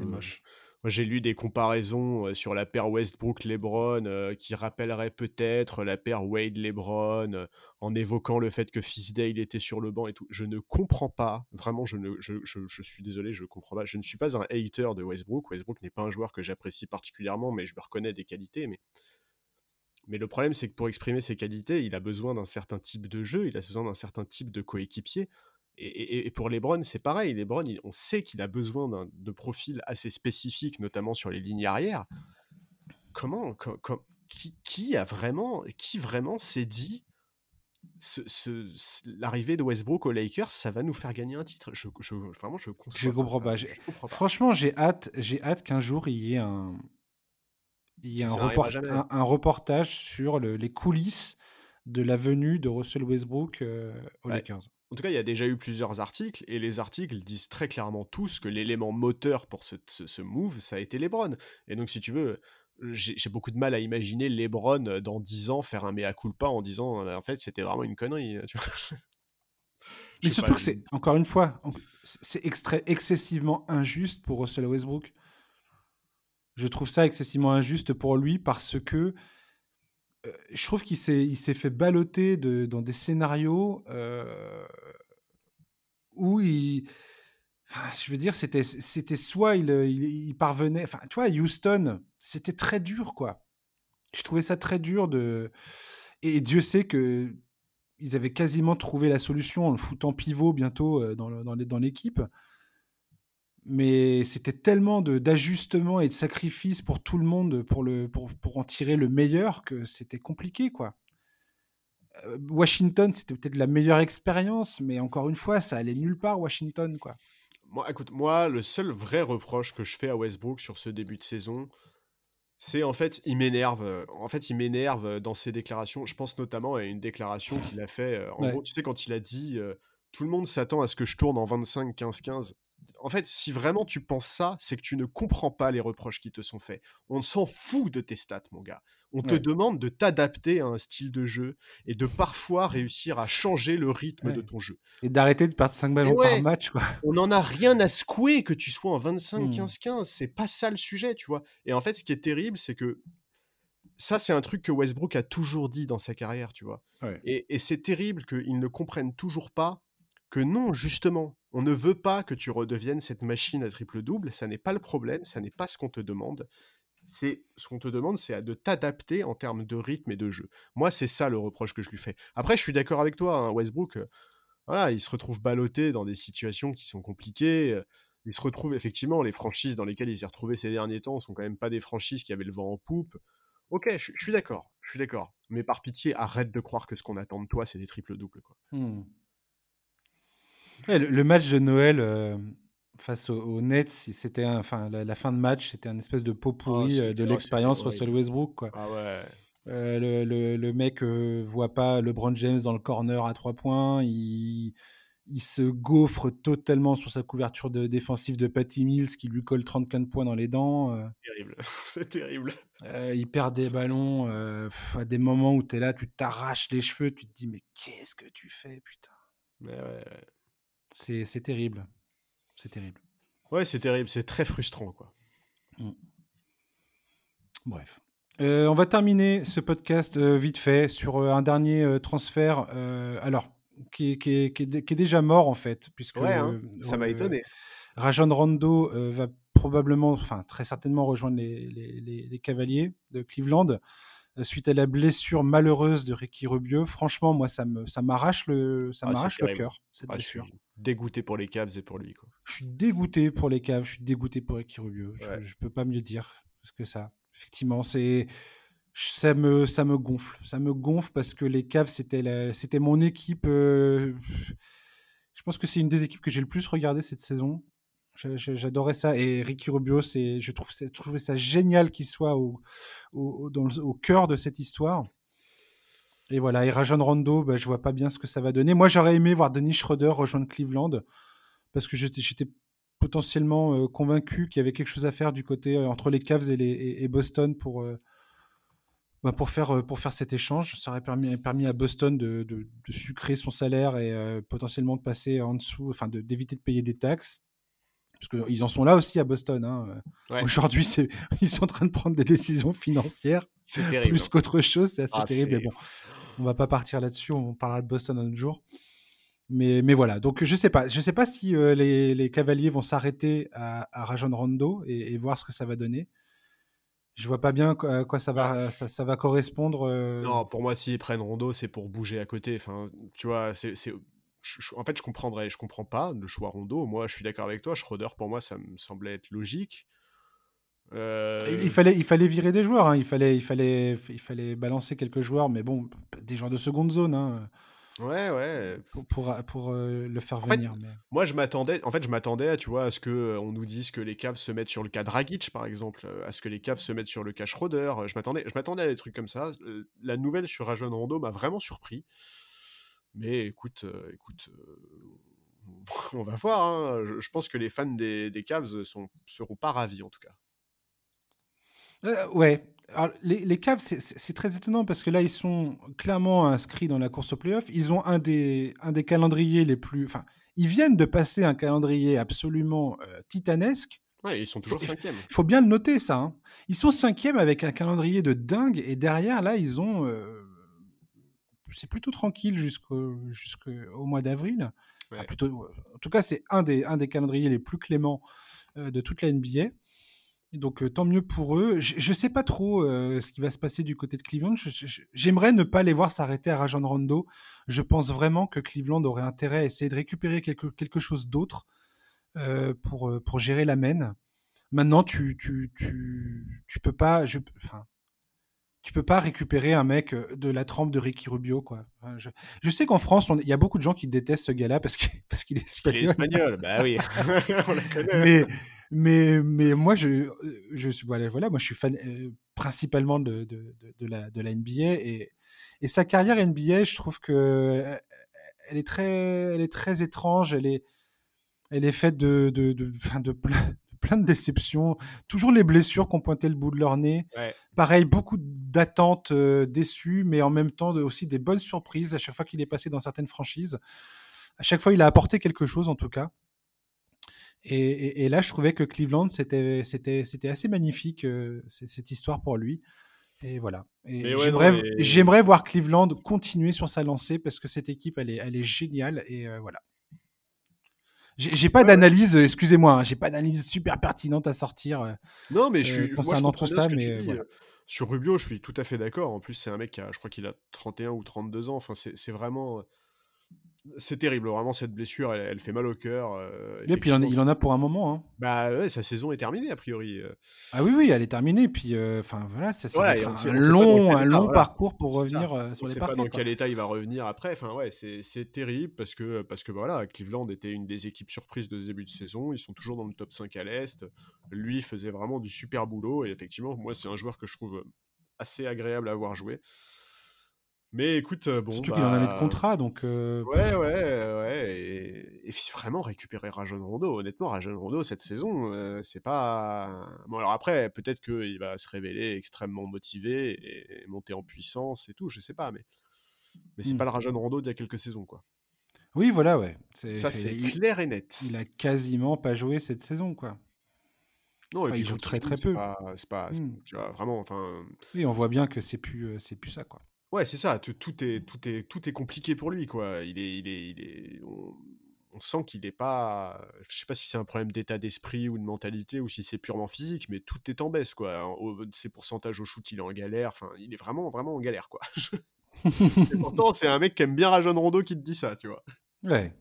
j'ai lu des comparaisons euh, sur la paire Westbrook-LeBron euh, qui rappellerait peut-être la paire Wade-LeBron euh, en évoquant le fait que Fisdale était sur le banc et tout. Je ne comprends pas, vraiment, je, ne, je, je, suis désolé, je comprends pas. Je ne suis pas un hater de Westbrook. Westbrook n'est pas un joueur que j'apprécie particulièrement, mais je me reconnais des qualités. Mais mais le problème, c'est que pour exprimer ses qualités, il a besoin d'un certain type de jeu, il a besoin d'un certain type de coéquipier. Et, pour Lebron, c'est pareil. Lebron, on sait qu'il a besoin de profils assez spécifiques, notamment sur les lignes arrière. Comment, qui, a vraiment, qui vraiment s'est dit ce, l'arrivée de Westbrook aux Lakers, ça va nous faire gagner un titre? Je, Vraiment, je, je comprends pas. Franchement, j'ai hâte, j'ai hâte qu'un jour il y ait un, Il y a un, un, reportage sur les coulisses de la venue de Russell Westbrook euh, aux Lakers. En tout cas, il y a déjà eu plusieurs articles, et les articles disent très clairement tous que l'élément moteur pour ce, ce, move, ça a été LeBron. Et donc, si tu veux, j'ai beaucoup de mal à imaginer LeBron euh, dans 10 ans faire un mea culpa en disant en fait c'était vraiment une connerie. Tu vois Mais surtout que c'est, encore une fois, c'est excessivement injuste pour Russell Westbrook. Je trouve ça excessivement injuste pour lui parce que euh, je trouve qu'il s'est, fait balloter dans des scénarios euh, où il. Je veux dire, c'était, c'était soit il, il, parvenait. Enfin, tu vois, Houston, c'était très dur, quoi. Je trouvais ça très dur de. Et Dieu sait que ils avaient quasiment trouvé la solution en le foutant pivot bientôt euh, dans, dans l'équipe. Mais c'était tellement d'ajustements et de sacrifices pour tout le monde pour, le, pour, pour en tirer le meilleur que c'était compliqué, quoi. Euh, Washington, c'était peut-être la meilleure expérience, mais encore une fois, ça allait nulle part, Washington, quoi. Moi, écoute, moi, le seul vrai reproche que je fais à Westbrook sur ce début de saison, c'est en fait, il m'énerve. Euh, en fait, il m'énerve euh, dans ses déclarations. Je pense notamment à une déclaration qu'il a fait. En gros, tu sais, quand il a dit Tout le monde s'attend à ce que je tourne en 25-15-15 en fait, si vraiment tu penses ça, c'est que tu ne comprends pas les reproches qui te sont faits. On s'en fout de tes stats, mon gars. On te demande de t'adapter à un style de jeu et de parfois réussir à changer le rythme de ton jeu. Et d'arrêter de perdre 5 ballons par match. On n'en a rien à secouer que tu sois en 25-15-15. Mmh. C'est pas ça le sujet, tu vois. Et en fait, ce qui est terrible, c'est que ça, c'est un truc que Westbrook a toujours dit dans sa carrière, tu vois. Et, et c'est terrible qu'ils ne comprennent toujours pas que non, justement, on ne veut pas que tu redeviennes cette machine à triple-double, ça n'est pas le problème, ça n'est pas ce qu'on te demande. C'est ce qu'on te demande, c'est de t'adapter en termes de rythme et de jeu. Moi, c'est ça le reproche que je lui fais. Après, je suis d'accord avec toi, hein, Westbrook. Euh, voilà, il se retrouve ballotté dans des situations qui sont compliquées. Euh, il se retrouve effectivement les franchises dans lesquelles il s'est retrouvé ces derniers temps sont quand même pas des franchises qui avaient le vent en poupe. Ok, je, suis d'accord, je suis d'accord. Mais par pitié, arrête de croire que ce qu'on attend de toi, c'est des triples doubles. Le, match de Noël euh, face aux, Nets, c'était enfin la, fin de match, c'était un espèce de pot oh, pourri euh, de l'expérience Russell Westbrook. Quoi. Ah ouais. Euh, le, le, le, mec voit pas LeBron James dans le corner à trois points. Il, il se gaufre totalement sur sa couverture de, défensive de Patty Mills qui lui colle 34 points dans les dents. Terrible, [LAUGHS] c'est terrible. il perd des ballons à des moments où tu es là, tu t'arraches les cheveux, tu te dis mais qu'est-ce que tu fais, putain. Ouais, ouais, c'est terrible. C'est terrible. Ouais, c'est terrible. C'est très frustrant, quoi. Mmh. Bref. Euh, on va terminer ce podcast euh, vite fait sur euh, un dernier transfert. alors, qui, est, déjà mort, en fait. Puisque, ouais, hein, ça m'a étonné. Rajon Rondo va probablement, enfin très certainement rejoindre les, les Cavaliers de Cleveland suite à la blessure malheureuse de Ricky Rubio. Franchement, moi, ça me, ça m'arrache le, ça ah, m'arrache le cœur. Cette ah, blessure. Dégoûté pour les Cavs et pour lui. Quoi. Je suis dégoûté pour les Cavs. Je suis dégoûté pour Ricky Rubio. Je, ne peux pas mieux dire parce que ça. Effectivement, c'est ça me, ça me gonfle. Ça me gonfle parce que les Cavs, c'était, c'était mon équipe. Euh, je pense que c'est une des équipes que j'ai le plus regardé cette saison. J'adorais ça. Et Ricky Rubio, je, trouve, je trouvais ça génial qu'il soit au, au, dans au cœur de cette histoire. Et voilà, et Rajon Rondo, bah, je vois pas bien ce que ça va donner. Moi, j'aurais aimé voir Denis Schroeder rejoindre Cleveland parce que j'étais potentiellement euh, convaincu qu'il y avait quelque chose à faire du côté euh, entre les Cavs et, Boston pour, euh, bah, pour, faire, cet échange. Ça aurait permis, à Boston de sucrer son salaire et potentiellement de passer en dessous, enfin d'éviter de, payer des taxes parce qu'ils en sont là aussi à Boston. Hein. Aujourd'hui, [LAUGHS] ils sont en train de prendre des décisions financières plus qu'autre chose. C'est assez ah, terrible. Mais bon, on va pas partir là-dessus. On parlera de Boston un autre jour. Mais, mais voilà. Donc, je sais pas. Je sais pas si euh, les, les, Cavaliers vont s'arrêter à, à Rajon Rondo et, voir ce que ça va donner. Je vois pas bien à quoi ça va, ça, ça, va correspondre. Euh. Non, pour moi, s'ils prennent Rondo, c'est pour bouger à côté. Enfin, tu vois, c'est en fait, je comprendrais, je comprends pas le choix Rondo. Moi, je suis d'accord avec toi. Schroeder, pour moi, ça me semblait être logique. Euh, il, fallait, il fallait virer des joueurs. Hein. Il, fallait, il, fallait, il fallait balancer quelques joueurs, mais bon, des joueurs de seconde zone. Hein. Ouais, ouais. Pour, pour, pour, euh, le faire venir. mais... Moi, je m'attendais, en fait, je m'attendais, tu vois, à ce que euh, on nous dise que les caves se mettent sur le cas Dragic, par exemple, à ce que les caves se mettent sur le cas Schroeder. Je m'attendais, je m'attendais à des trucs comme ça. La nouvelle sur Rajon Rondo m'a vraiment surpris. Mais écoute, écoute, [LAUGHS] on va voir. Hein. Je, pense que les fans des, des Cavs sont, seront pas ravis, en tout cas. Euh, ouais. les, les Cavs, c'est très étonnant parce que là, ils sont clairement inscrits dans la course au playoff. Ils ont un des, un des calendriers les plus. Enfin, ils viennent de passer un calendrier absolument euh, titanesque. Ouais, ils sont toujours cinquièmes. Il faut bien le noter, ça. Hein. Ils sont cinquièmes avec un calendrier de dingue. Et derrière, là, ils ont. Euh, c'est plutôt tranquille jusqu'au jusqu'au mois d'avril. plutôt, en tout cas, c'est un des, un des calendriers les plus cléments de toute la NBA. Donc tant mieux pour eux. Je ne sais pas trop ce qui va se passer du côté de Cleveland. J'aimerais ne pas les voir s'arrêter à Rajon Rondo. Je pense vraiment que Cleveland aurait intérêt à essayer de récupérer quelque, quelque chose d'autre pour, pour gérer la main. Maintenant, tu, tu, tu, tu peux pas. Je, enfin, tu peux pas récupérer un mec de la trempe de Ricky Rubio, quoi. Je, je sais qu'en France, il y a beaucoup de gens qui détestent ce gars-là parce qu'il [LAUGHS] parce qu'il est espagnol. Il est espagnol, [LAUGHS] bah oui. [LAUGHS] On. Mais, mais, mais moi, je, je suis, voilà, voilà, moi, je suis fan euh, principalement de, de, de, la, de la NBA et, et sa carrière NBA, je trouve que euh, elle est très, elle est très étrange. Elle est, elle est faite de, de, de plein de déceptions. Toujours les blessures qui ont pointé le bout de leur nez. Pareil, beaucoup d'attentes euh, déçues, mais en même temps aussi des bonnes surprises à chaque fois qu'il est passé dans certaines franchises. À chaque fois, il a apporté quelque chose en tout cas. Et, là, je trouvais que Cleveland, c'était, assez magnifique, euh, cette histoire pour lui. Et voilà. Et j'aimerais, voir Cleveland continuer sur sa lancée parce que cette équipe, elle est, elle est géniale. Et euh, voilà. J'ai pas d'analyse, excusez-moi, hein, j'ai pas d'analyse super pertinente à sortir. Euh, non, mais je suis concernant tout ça, mais sur Rubio, je suis tout à fait d'accord. En plus, c'est un mec qui a, je crois qu'il a 31 ou 32 ans. Enfin, c'est vraiment c'est terrible, vraiment cette blessure, elle, fait mal au cœur. Euh, et puis il en, a pour un moment. Hein. Bah ouais, sa saison est terminée a priori. Euh. Ah oui, oui, elle est terminée. Puis euh, enfin voilà, ça, va être un, long, un long parcours pour revenir sur les parquets. pas dans quel état il va revenir après. Enfin ouais, c'est terrible parce que parce que voilà, Cleveland était une des équipes surprises de ce début de saison. Ils sont toujours dans le top 5 à l'est. Lui faisait vraiment du super boulot et effectivement, moi c'est un joueur que je trouve assez agréable à voir jouer. Mais écoute, bon. Surtout qu'il en avait de bah, contrat, donc. Ouais, ouais, ouais. Et, vraiment récupérer Rajon Rondo. Honnêtement, Rajon Rondo, cette saison, c'est pas. Bon, alors après, peut-être qu'il va se révéler extrêmement motivé et, monter en puissance et tout, je sais pas, mais. Mais c'est mmh. pas le Rajon Rondo d'il y a quelques saisons, quoi. Oui, voilà, ouais. Ça, c'est clair et net. Il a quasiment pas joué cette saison, quoi. Non, et puis il joue très très peu. C'est pas, mmh. tu vois, vraiment, enfin. Oui, on voit bien que c'est plus, c'est plus ça, quoi. Ouais, c'est ça. Tout, est, tout, est, tout est compliqué pour lui, quoi. Il est, il est, il est, on, sent qu'il n'est pas. Je sais pas si c'est un problème d'état d'esprit ou de mentalité ou si c'est purement physique, mais tout est en baisse, quoi. ses pourcentages au shoot, il est en galère. Enfin, il est vraiment, vraiment en galère, quoi. [LAUGHS] Pourtant, c'est un mec qui aime bien Rajon Rondo qui te dit ça, tu vois. Ouais.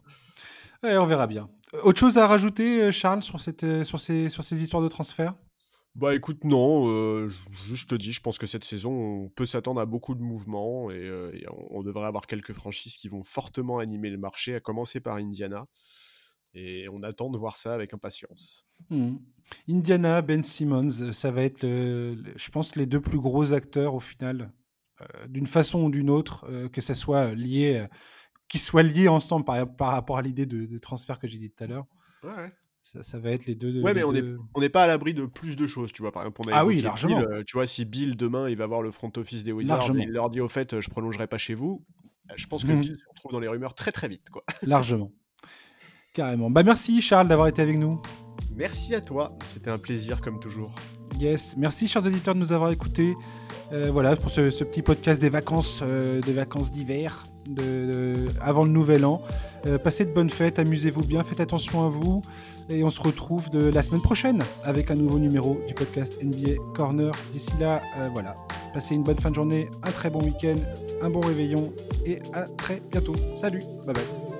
ouais on verra bien. Autre chose à rajouter, euh, Charles, sur, cette, euh, sur, ces, sur ces histoires de transfert? Bah écoute, non, euh, je te dis, je pense que cette saison, on peut s'attendre à beaucoup de mouvements et, euh, on, devrait avoir quelques franchises qui vont fortement animer le marché, à commencer par Indiana. Et on attend de voir ça avec impatience. Mmh. Indiana, Ben Simmons, ça va être, je pense, les deux plus gros acteurs au final, euh, d'une façon ou d'une autre, que ça soit lié, qu'ils soient liés ensemble par, par rapport à l'idée de, de, transfert que j'ai dit tout à l'heure. Ouais. Ça, va être les deux. Ouais, mais on n'est pas à l'abri de plus de choses, tu vois. Par exemple, on a ah oui, largement. Euh, tu vois, si Bill demain il va voir le front office des Wizards il leur dit au fait, je prolongerai pas chez vous, euh, je pense que mmh. Bill se retrouve dans les rumeurs très très vite, quoi. [LAUGHS] Largement. Carrément. Bah merci Charles d'avoir été avec nous. Merci à toi, c'était un plaisir comme toujours. Yes, merci chers auditeurs de nous avoir écoutés. Euh, voilà pour ce, petit podcast des vacances, euh, des vacances d'hiver, de, avant le nouvel an. Euh, passez de bonnes fêtes, amusez-vous bien, faites attention à vous. Et on se retrouve de la semaine prochaine avec un nouveau numéro du podcast NBA Corner. D'ici là, voilà. Passez une bonne fin de journée, un très bon week-end, un bon réveillon et à très bientôt. Salut, bye bye.